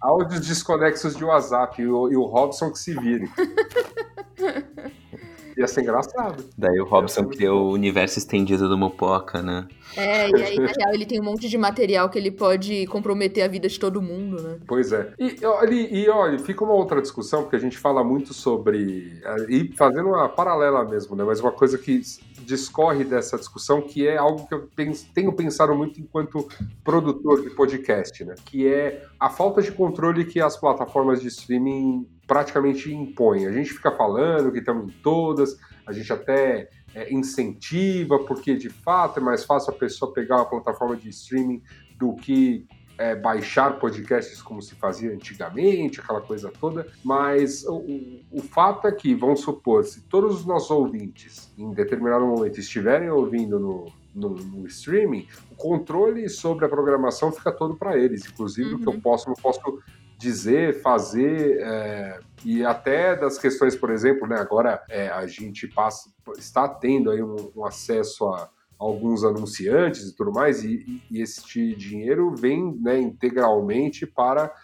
Áudios desconexos de WhatsApp e o, e o Robson que se vire. Ia ser engraçado. Daí o Robson criou o universo estendido do Mopoca, né? É, e aí, na real, ele tem um monte de material que ele pode comprometer a vida de todo mundo, né? Pois é. E, olha, e olha, fica uma outra discussão, porque a gente fala muito sobre. E fazendo uma paralela mesmo, né? Mas uma coisa que discorre dessa discussão, que é algo que eu tenho pensado muito enquanto produtor de podcast, né? Que é a falta de controle que as plataformas de streaming praticamente impõe. A gente fica falando que estamos em todas, a gente até é, incentiva, porque de fato é mais fácil a pessoa pegar uma plataforma de streaming do que é, baixar podcasts como se fazia antigamente, aquela coisa toda, mas o, o, fato é que, vamos supor, se todos os nossos ouvintes em determinado momento estiverem ouvindo no, no, no, streaming, o controle sobre a programação fica todo para eles. Inclusive, uhum. o que eu uhum. posso, não posso dizer, fazer, é, e até das questões, por exemplo, né, agora é, a gente passa, está tendo aí um, um acesso a alguns anunciantes e tudo mais, e, e este dinheiro vem né, integralmente para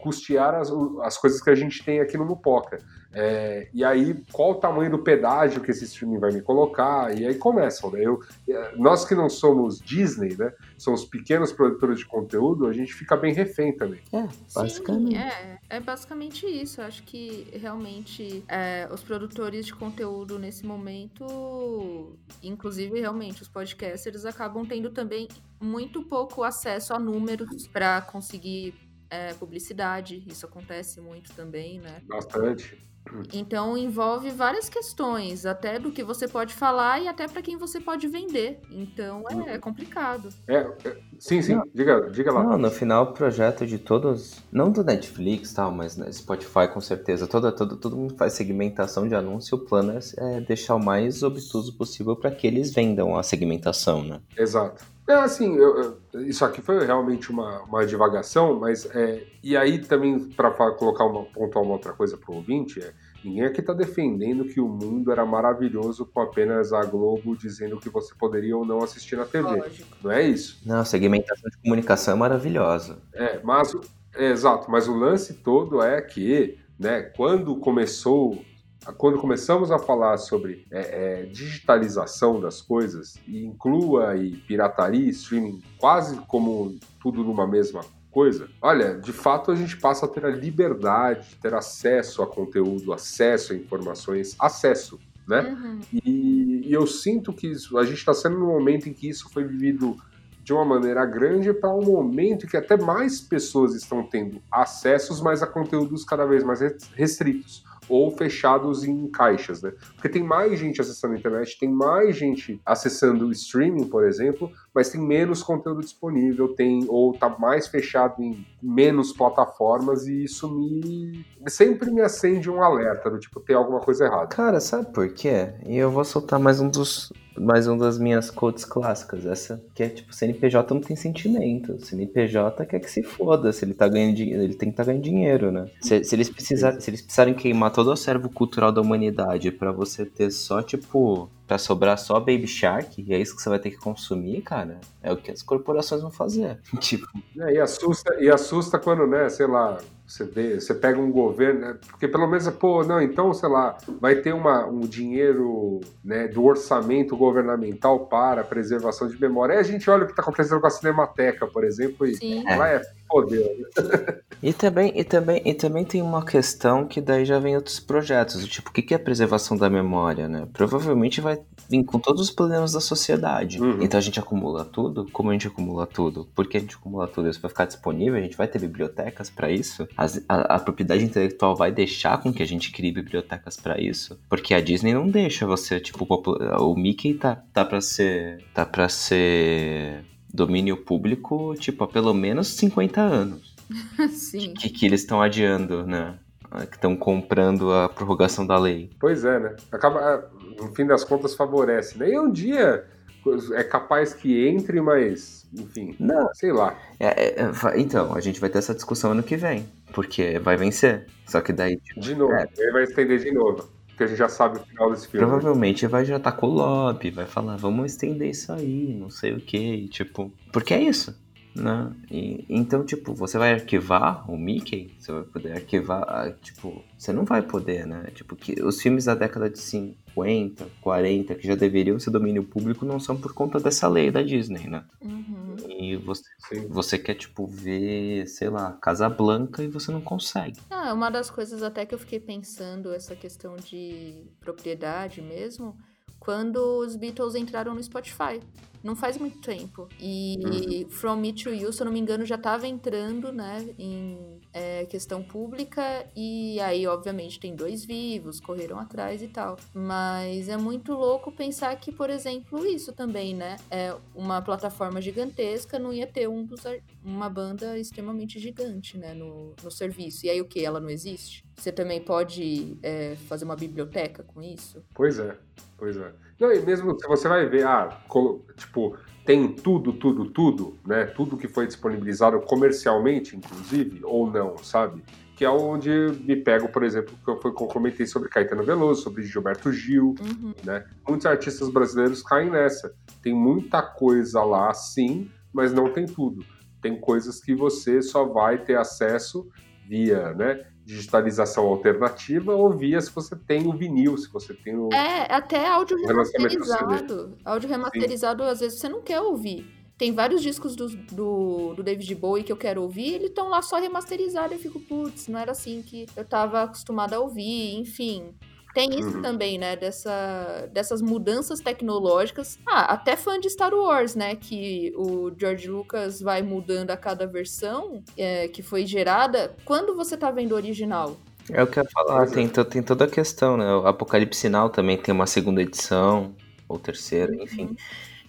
custear as, as coisas que a gente tem aqui no Mupoca. É, e aí, qual o tamanho do pedágio que esse streaming vai me colocar? E aí começam, né? Eu, é, nós que não somos Disney, né? Somos pequenos produtores de conteúdo, a gente fica bem refém também. É, basicamente. Sim, é, é basicamente isso. Eu acho que realmente é, os produtores de conteúdo nesse momento, inclusive realmente os podcasters, acabam tendo também muito pouco acesso a números para conseguir é, publicidade. Isso acontece muito também, né? Bastante. Então envolve várias questões, até do que você pode falar e até para quem você pode vender. Então é, é complicado. É, é, sim, sim, diga, diga lá. Não, no final o projeto de todos, não do Netflix tal, mas né, Spotify com certeza, toda, todo, todo mundo faz segmentação de anúncio, o plano é, é deixar o mais obtuso possível para que eles vendam a segmentação, né? Exato. É assim, eu, eu, isso aqui foi realmente uma, uma divagação, mas é, e aí também para colocar uma pontuar uma outra coisa para o ouvinte é ninguém aqui está defendendo que o mundo era maravilhoso com apenas a Globo dizendo que você poderia ou não assistir na TV. Lógico. Não é isso? Não, a segmentação de comunicação é maravilhosa. É, mas é, exato, mas o lance todo é que, né, quando começou quando começamos a falar sobre é, é, digitalização das coisas, e inclua aí pirataria, streaming, quase como tudo numa mesma coisa, olha, de fato a gente passa a ter a liberdade de ter acesso a conteúdo, acesso a informações, acesso, né? Uhum. E, e, eu sinto que isso, a gente está sendo num momento em que isso foi vivido de uma maneira grande para um momento que até mais pessoas estão tendo acessos, mas a conteúdos cada vez mais restritos ou fechados em caixas, né? Porque tem mais gente acessando a internet, tem mais gente acessando o streaming, por exemplo, mas tem menos conteúdo disponível, tem ou tá mais fechado em menos plataformas e isso me sempre me acende um alerta do tipo tem alguma coisa errada. Cara, sabe por quê? E eu vou soltar mais um dos mais uma das minhas quotes clássicas, essa que é tipo, CNPJ não tem sentimento. CNPJ quer que se foda, se ele tá ganhando dinheiro, ele tem que estar tá ganhando dinheiro, né? Se, se, eles precisar, se eles precisarem queimar todo o acervo cultural da humanidade para você ter só, tipo, para sobrar só Baby Shark, e é isso que você vai ter que consumir, cara, é o que as corporações vão fazer. tipo. É, e assusta, e assusta quando, né, sei lá, você, vê, você pega um governo, né, porque pelo menos, pô, não, então, sei lá, vai ter uma, um dinheiro né, do orçamento governamental para a preservação de memória. Aí a gente olha o que está acontecendo com a Cinemateca, por exemplo, e Sim. lá é poder. e também, e, também, e também tem uma questão que daí já vem outros projetos, tipo, o que é preservação da memória, né? Provavelmente vai vir com todos os problemas da sociedade. Uhum. Então a gente acumula tudo. Como a gente acumula tudo? Porque a gente acumula tudo? Isso vai ficar disponível? A gente vai ter bibliotecas para isso? As, a, a, propriedade intelectual vai deixar com que a gente crie bibliotecas para isso? Porque a Disney não deixa você, tipo, o Mickey tá, tá para ser tá para ser domínio público, tipo, há pelo menos 50 anos. Sim. Que, que eles estão adiando, né? Que estão comprando a prorrogação da lei. Pois é, né? Acaba, é, no fim das contas, favorece, né? E um dia é capaz que entre, mas, enfim, não. sei lá. É, é, então, a gente vai ter essa discussão ano que vem, porque vai vencer. Só que daí. Tipo, de novo, é. ele vai estender de novo porque a gente já sabe o final desse filme. Provavelmente vai já estar tá com o lobby, vai falar, vamos estender isso aí, não sei o que, tipo. Porque é isso. Né? E, então, tipo, você vai arquivar o Mickey? Você vai poder arquivar, ah, tipo, você não vai poder, né? Tipo, que os filmes da década de 50, 40, que já deveriam ser domínio público, não são por conta dessa lei da Disney, né? Uhum. E você, você quer, tipo, ver, sei lá, Casa Blanca e você não consegue. Ah, uma das coisas até que eu fiquei pensando, essa questão de propriedade mesmo, quando os Beatles entraram no Spotify não faz muito tempo. E uhum. From Me to You, se eu não me engano, já estava entrando, né, em é, questão pública. E aí, obviamente, tem dois vivos, correram atrás e tal. Mas é muito louco pensar que, por exemplo, isso também, né? É uma plataforma gigantesca não ia ter um dos, uma banda extremamente gigante, né, no, no serviço. E aí o que? Ela não existe? Você também pode é, fazer uma biblioteca com isso? Pois é, pois é. Não, e mesmo se você vai ver, ah, tipo, tem tudo, tudo, tudo, né? Tudo que foi disponibilizado comercialmente, inclusive, ou não, sabe? Que é onde me pego, por exemplo, que eu, comentei sobre Caetano Veloso, sobre Gilberto Gil, uhum. né? Muitos artistas brasileiros caem nessa. Tem muita coisa lá, sim, mas não tem tudo. Tem coisas que você só vai ter acesso via, né? Digitalização alternativa ou via se você tem o vinil, se você tem o. É, até áudio remasterizado. Áudio remasterizado, Sim. às vezes você não quer ouvir. Tem vários discos do, do, do David Bowie que eu quero ouvir, eles estão lá só remasterizados. Eu fico, putz, não era assim que eu tava acostumada a ouvir, enfim. Tem isso uhum. também, né? Dessa, dessas mudanças tecnológicas. Ah, até fã de Star Wars, né? Que o George Lucas vai mudando a cada versão é, que foi gerada. Quando você tá vendo o original? É o que eu ia falar, tem, tem toda a questão, né? O Apocalipse Sinal também tem uma segunda edição, ou terceira, enfim. Uhum.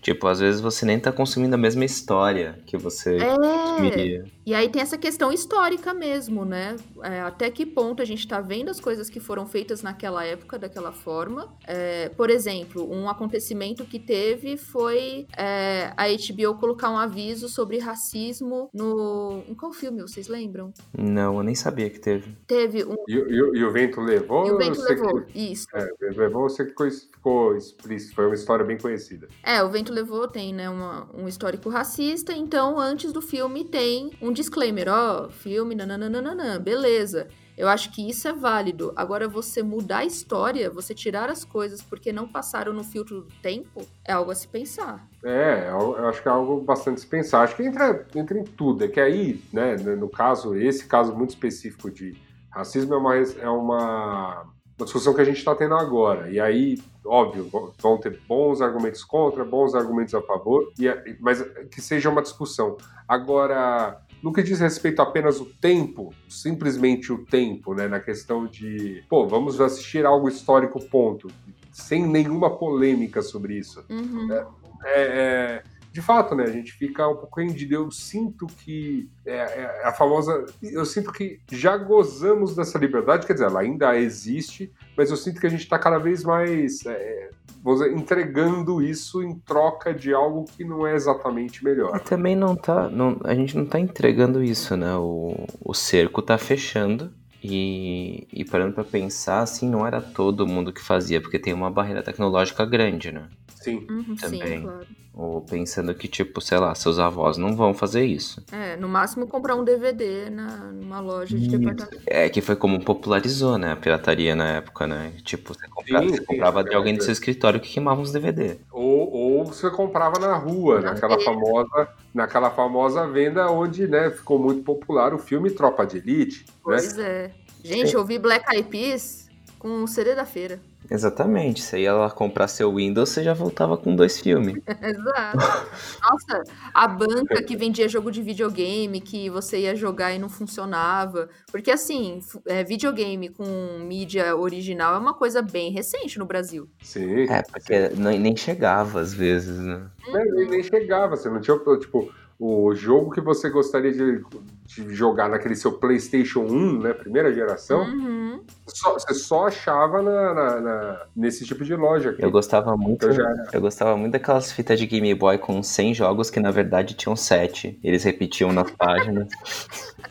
Tipo, às vezes você nem tá consumindo a mesma história que você é. consumiria. E aí tem essa questão histórica mesmo, né? É, até que ponto a gente tá vendo as coisas que foram feitas naquela época daquela forma. É, por exemplo, um acontecimento que teve foi é, a HBO colocar um aviso sobre racismo no. Em qual filme, vocês lembram? Não, eu nem sabia que teve. Teve um. E, e, e o vento levou? E o vento levou, que... isso. É, o vento levou, você que ficou explícito, foi uma história bem conhecida. É, o vento levou tem, né, uma, um histórico racista, então antes do filme tem um disclaimer, ó, filme, nananana, beleza. Eu acho que isso é válido. Agora, você mudar a história, você tirar as coisas porque não passaram no filtro do tempo, é algo a se pensar. É, eu acho que é algo bastante a se pensar. Acho que entra, entra em tudo. É que aí, né, no caso, esse caso muito específico de racismo é uma, é uma uma discussão que a gente está tendo agora. E aí, óbvio, vão ter bons argumentos contra, bons argumentos a favor, e, mas que seja uma discussão. Agora, no que diz respeito apenas o tempo, simplesmente o tempo, né, na questão de, pô, vamos assistir algo histórico, ponto, sem nenhuma polêmica sobre isso. Uhum. É, é, de fato, né, a gente fica um pouco rendido. Eu sinto que é, é, a famosa. Eu sinto que já gozamos dessa liberdade, quer dizer, ela ainda existe, mas eu sinto que a gente está cada vez mais é, dizer, entregando isso em troca de algo que não é exatamente melhor. E também não tá. Não, a gente não está entregando isso, né? O, o cerco está fechando. E, e parando para pensar, assim, não era todo mundo que fazia, porque tem uma barreira tecnológica grande, né? Sim. Uhum, também. Sim, claro. Ou pensando que, tipo, sei lá, seus avós não vão fazer isso. É, no máximo comprar um DVD na, numa loja de departamento. É, que foi como popularizou, né, a pirataria na época, né? Tipo, você comprava, sim, você comprava de alguém do seu escritório que queimava uns DVD. Ou, ou você comprava na rua, na naquela famosa, naquela famosa venda onde, né, ficou muito popular o filme Tropa de Elite. Né? Pois né? é. Gente, eu vi Black Eyed Peas com o CD da feira. Exatamente. Você ia lá comprar seu Windows, você já voltava com dois filmes. Exato. Nossa, a banca que vendia jogo de videogame que você ia jogar e não funcionava. Porque, assim, é, videogame com mídia original é uma coisa bem recente no Brasil. Sim. É, porque nem chegava às vezes, né? Nem, nem chegava, você não tinha, tipo, o jogo que você gostaria de, de, jogar naquele seu PlayStation 1, né, primeira geração, uhum. só, você só achava na, na, na, nesse tipo de loja. Aqui. Eu gostava muito, eu, já... eu gostava muito daquelas fitas de Game Boy com 100 jogos que na verdade tinham 7. Eles repetiam nas páginas.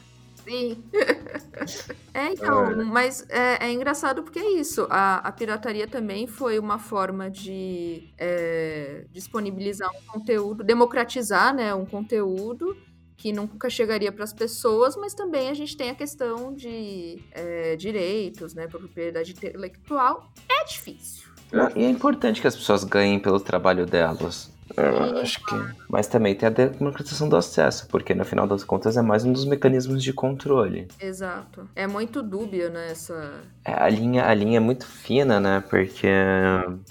Sim. É, então, é. mas é, é, engraçado porque é isso. A, a, pirataria também foi uma forma de é, disponibilizar um conteúdo, democratizar né, um conteúdo que nunca chegaria para as pessoas, mas também a gente tem a questão de é, direitos, né, propriedade intelectual. É difícil. E é importante que as pessoas ganhem pelo trabalho delas. É, acho que. Mas também tem a democratização do acesso, porque no final das contas é mais um dos mecanismos de controle. Exato. É muito dúbia, né? Essa... É, a, linha, a linha é muito fina, né? Porque,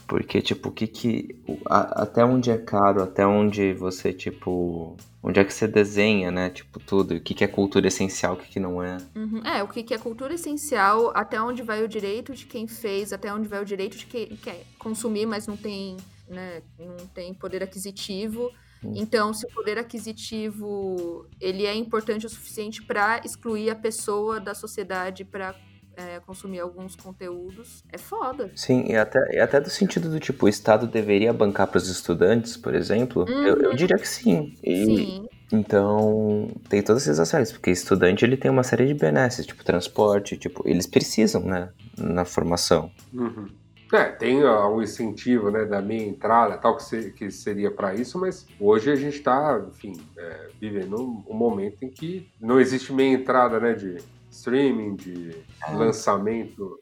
porque tipo, o que que. A, até onde é caro, até onde você, tipo. Onde é que você desenha, né? Tipo, tudo. O que, que é cultura essencial, o que, que não é. Uhum. É, o que, que é cultura essencial, até onde vai o direito de quem fez, até onde vai o direito de quem quer consumir, mas não tem né, não tem poder aquisitivo. Então, se o poder aquisitivo ele é importante o suficiente para excluir a pessoa da sociedade, para é, consumir alguns conteúdos, é foda. Sim, e até, e até do sentido do tipo, o Estado deveria bancar para os estudantes, por exemplo, Uhum. eu, eu diria que sim. E, Sim. Então, tem todos esses aspectos, porque estudante ele tem uma série de benesses, tipo transporte, tipo, eles precisam, né, na formação. Uhum. É, tem ó, um incentivo né, da meia entrada tal que, se- que seria para isso, mas hoje a gente está, enfim, é, vivendo um, momento em que não existe meia entrada né, de streaming, de lançamento.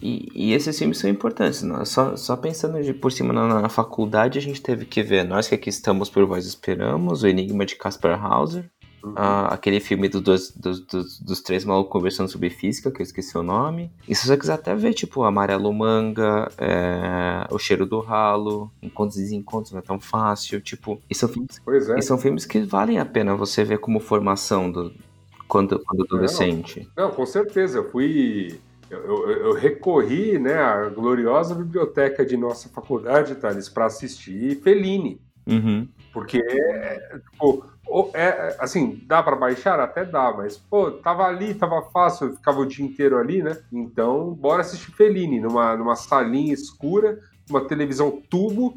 E, e esses filmes são importantes, não? é? só, só pensando de, por cima na, na faculdade, a gente teve que ver Nós que aqui estamos por vós esperamos, O Enigma de Caspar Hauser, Uhum. ah, aquele filme do- dos, dos, dos, dos três malucos conversando sobre física, que eu esqueci o nome. E se você quiser até ver, tipo, Amarelo Manga, é, O Cheiro do Ralo, Encontros e Desencontros, não é tão fácil, tipo, e são filmes, é. e são filmes que valem a pena você ver como formação do, quando, quando adolescente. Não, com certeza. Eu fui. Eu, eu- eu recorri né, à gloriosa biblioteca de nossa faculdade, Thales, para assistir Fellini. Uhum. Porque, é, tipo, é, assim, dá pra baixar? Até dá, mas, pô, tava ali, tava fácil, eu ficava o dia inteiro ali, né? Então, bora assistir Fellini, numa, numa salinha escura, uma televisão tubo,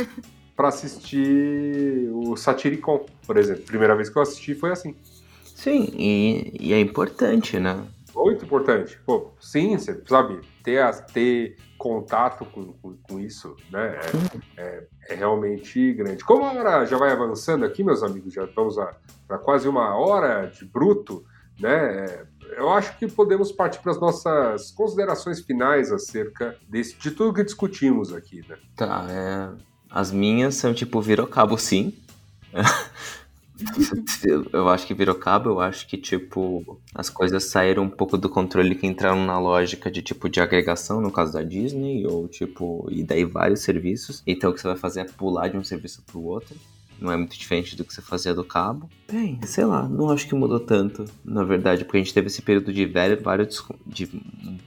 pra assistir o Satiricon, por exemplo. Primeira vez que eu assisti foi assim. Sim, e, e é importante, né? Muito importante. Pô, sim, você sabe, ter, a- ter contato com, com, com isso, né? É, é- é realmente grande. Como a hora já vai avançando aqui, meus amigos, já estamos para quase uma hora de bruto, né? é, Eu acho que podemos partir para as nossas considerações finais acerca desse, de tudo que discutimos aqui, né? Tá, é. As minhas são tipo, virou cabo sim. Eu- acho que virou cabo, eu acho que, tipo, as coisas saíram um pouco do controle que entraram na lógica de, tipo, de agregação, no caso da Disney, ou, tipo, e daí vários serviços. Então, o que você vai fazer é pular de um serviço pro outro. Não é muito diferente do que você fazia do cabo. Bem, sei lá, não acho que mudou tanto, na verdade, porque a gente teve esse período de velho, vários de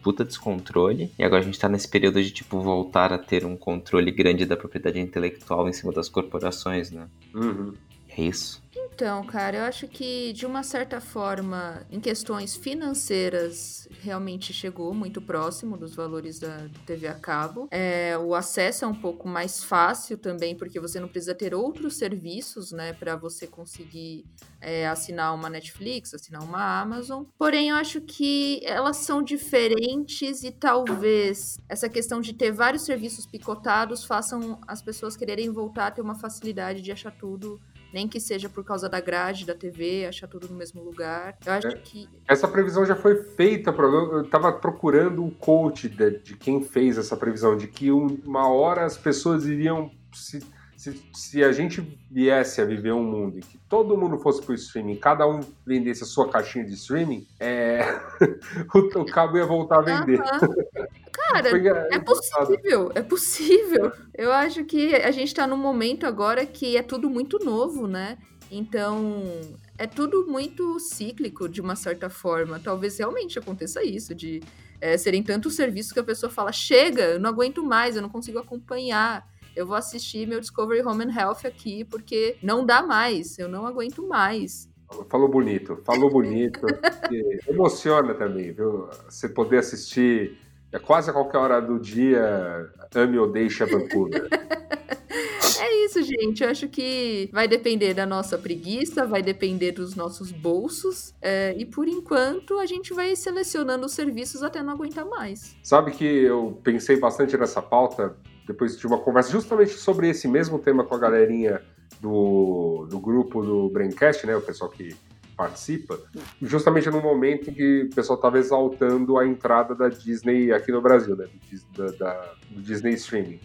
puta descontrole, e agora a gente tá nesse período de, tipo, voltar a ter um controle grande da propriedade intelectual em cima das corporações, né? Uhum. É isso. Então, cara, eu acho que de uma certa forma, em questões financeiras, realmente chegou muito próximo dos valores da TV a cabo. É, o acesso é um pouco mais fácil também, porque você não precisa ter outros serviços, né, para você conseguir é, assinar uma Netflix, assinar uma Amazon. Porém, eu acho que elas são diferentes e talvez essa questão de ter vários serviços picotados façam as pessoas quererem voltar a ter uma facilidade de achar tudo nem que seja por causa da grade da TV, achar tudo no mesmo lugar. Eu acho É. que. Essa previsão já foi feita, eu estava procurando o coach de, de quem fez essa previsão, de que um- uma hora as pessoas iriam. Se, se, se a gente viesse a viver um mundo em que todo mundo fosse pro streaming, cada um vendesse a sua caixinha de streaming, é, o, o cabo ia voltar a vender. Aham. Cara, Foi é engraçado. possível, é possível. Eu acho que a gente tá num momento agora que é tudo muito novo, né? Então, é tudo muito cíclico de uma certa forma. Talvez realmente aconteça isso, de é, serem tantos serviços que a pessoa fala: chega, eu não aguento mais, eu não consigo acompanhar. Eu vou assistir meu Discovery Home and Health aqui porque não dá mais, eu não aguento mais. Falou bonito, falou bonito. Emociona também, viu? Você poder assistir é quase a qualquer hora do dia Ame ou Deixe a Vancouver. É isso, gente. Eu acho que vai depender da nossa preguiça, vai depender dos nossos bolsos. é, e por enquanto a gente vai selecionando os serviços até não aguentar mais. Sabe que eu pensei bastante nessa pauta depois de uma conversa justamente sobre esse mesmo tema com a galerinha do, do grupo do Braincast, né? O pessoal que participa, justamente no momento em que o pessoal estava exaltando a entrada da Disney aqui no Brasil, né? Do, da- do Disney Streaming.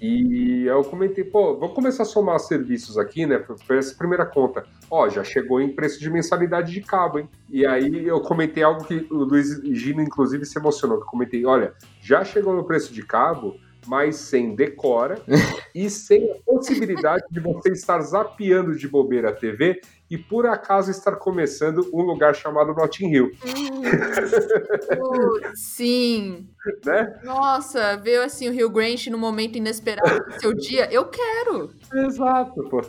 E eu comentei, pô, vamos começar a somar serviços aqui, né? Foi essa primeira conta. Ó, já chegou em preço de mensalidade de cabo, hein? E aí eu comentei algo que o Luiz Gino, inclusive, se emocionou. Que eu comentei, olha, já chegou no preço de cabo, mas sem decora e sem a possibilidade de você estar zapeando de bobeira a TV e por acaso estar começando um lugar chamado Notting Hill, Putz, Sim. né? Nossa, veio assim o Rio Grande no momento inesperado do seu dia. Eu quero. Exato, pô.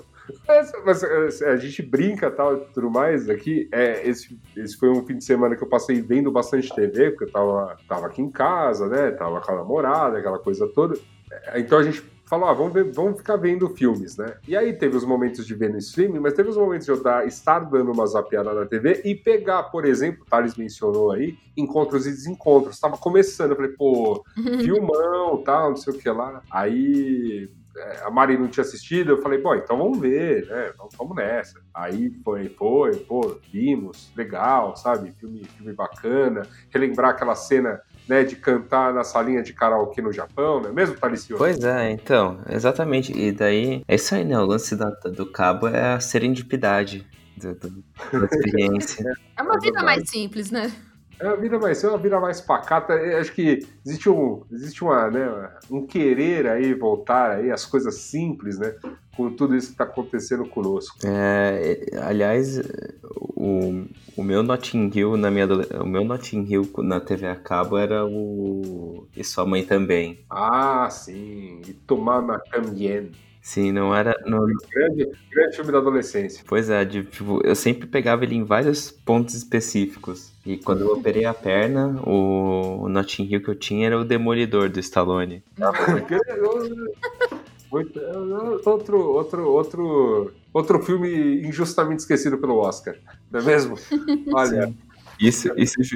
Mas, mas, a gente brinca tal e tudo mais aqui. É, esse, esse foi um fim de semana que eu passei vendo bastante TV, porque eu tava, tava aqui em casa, né? Tava com a namorada, aquela coisa toda. É, então a gente falou, ah, vamos, ver, vamos ficar vendo filmes, né? E aí teve os momentos de ver no streaming, mas teve os momentos de eu dar, estar dando uma zapiada na TV e pegar, por exemplo, o Thales mencionou aí, encontros e desencontros. Tava começando, eu falei, pô, filmão, tal, não sei o que lá. Aí é, a Mari não tinha assistido, eu falei, bom, então vamos ver, né? Vamos, vamos, nessa. Aí foi, foi, pô, vimos, legal, sabe? Filme, filme bacana. Relembrar aquela cena né, de cantar na salinha de karaokê no Japão, não é mesmo, Talicio? Pois é, então, exatamente. E daí, é isso aí, né? O lance da, do cabo é a serendipidade do, do, da experiência. É uma vida mais simples, né? É uma vida mais, é uma vida mais pacata. Eu acho que existe um, existe uma, né, um querer aí voltar aí as coisas simples, né? Com tudo isso que está acontecendo conosco. É, aliás, o, o meu Notting Hill na minha o meu Notting Hill na TV a cabo era o e sua mãe também. Ah, sim. E Tomama também. Sim, não era. Não... Grande, grande filme da adolescência. Pois é, de, tipo, eu sempre pegava ele em vários pontos específicos. E quando eu operei a perna, o, o Notting Hill que eu tinha era o Demolidor do Stallone. outro, outro, outro, outro filme injustamente esquecido pelo Oscar, não é mesmo? Olha. Sim. Isso, isso, isso,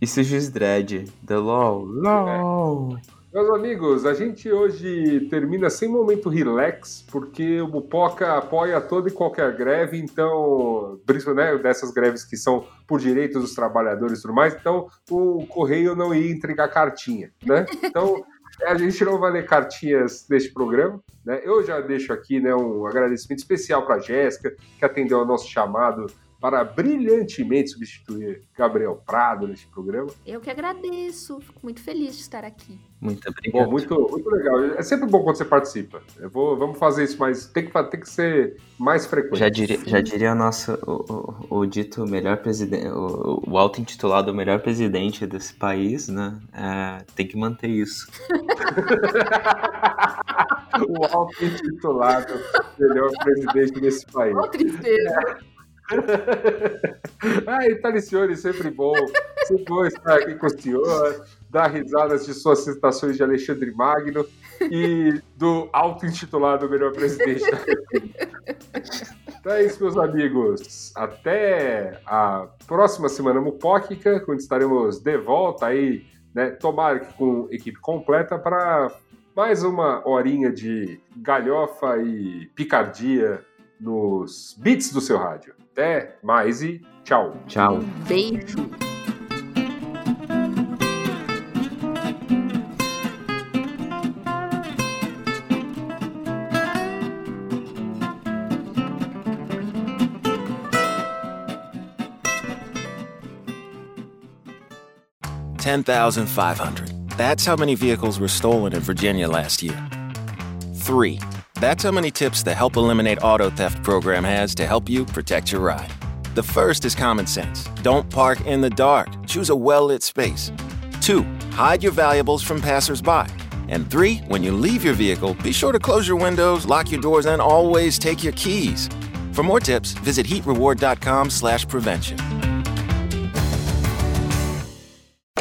isso Juiz Dredd. The Law. Law. É. Meus amigos, a gente hoje termina sem momento relax, porque o Mupoca apoia toda e qualquer greve, então, né, dessas greves que são por direitos dos trabalhadores e tudo mais, então o Correio não ia entregar cartinha, né? Então, a gente não vai ler cartinhas neste programa, né? Eu já deixo aqui né, um agradecimento especial para a Jéssica, que atendeu ao nosso chamado para brilhantemente substituir Gabriel Prado neste programa. Eu que agradeço, fico muito feliz de estar aqui. Muito obrigado. Bom, muito, muito legal. É sempre bom quando você participa. Eu vou, vamos fazer isso mais. Tem que, tem que ser mais frequente. Já diria, já diria nosso, o, o, o dito melhor presidente, o, o auto-intitulado melhor presidente desse país, né? É, tem que manter isso. o auto-intitulado melhor presidente desse país. Oh, tristeza. É. Ai, Talicione, sempre bom. Sempre bom estar aqui com o senhor, dar risadas de suas citações de Alexandre Magno e do auto-intitulado melhor presidente da República. Então é isso, meus amigos. Até a próxima semana mupóquica, quando estaremos de volta aí, né? Tomara que com equipe completa para mais uma horinha de galhofa e picardia nos beats do seu rádio. Até mais e tchau. Tchau. beijo. Ten thousand five hundred. That's how many vehicles were stolen in Virginia last year. Three. That's how many tips the Help Eliminate Auto Theft program has to help you protect your ride. The first is common sense. Don't park in the dark. Choose a well lit space. Two, hide your valuables from passersby. And three, when you leave your vehicle, be sure to close your windows, lock your doors, and always take your keys. For more tips, visit heatreward.com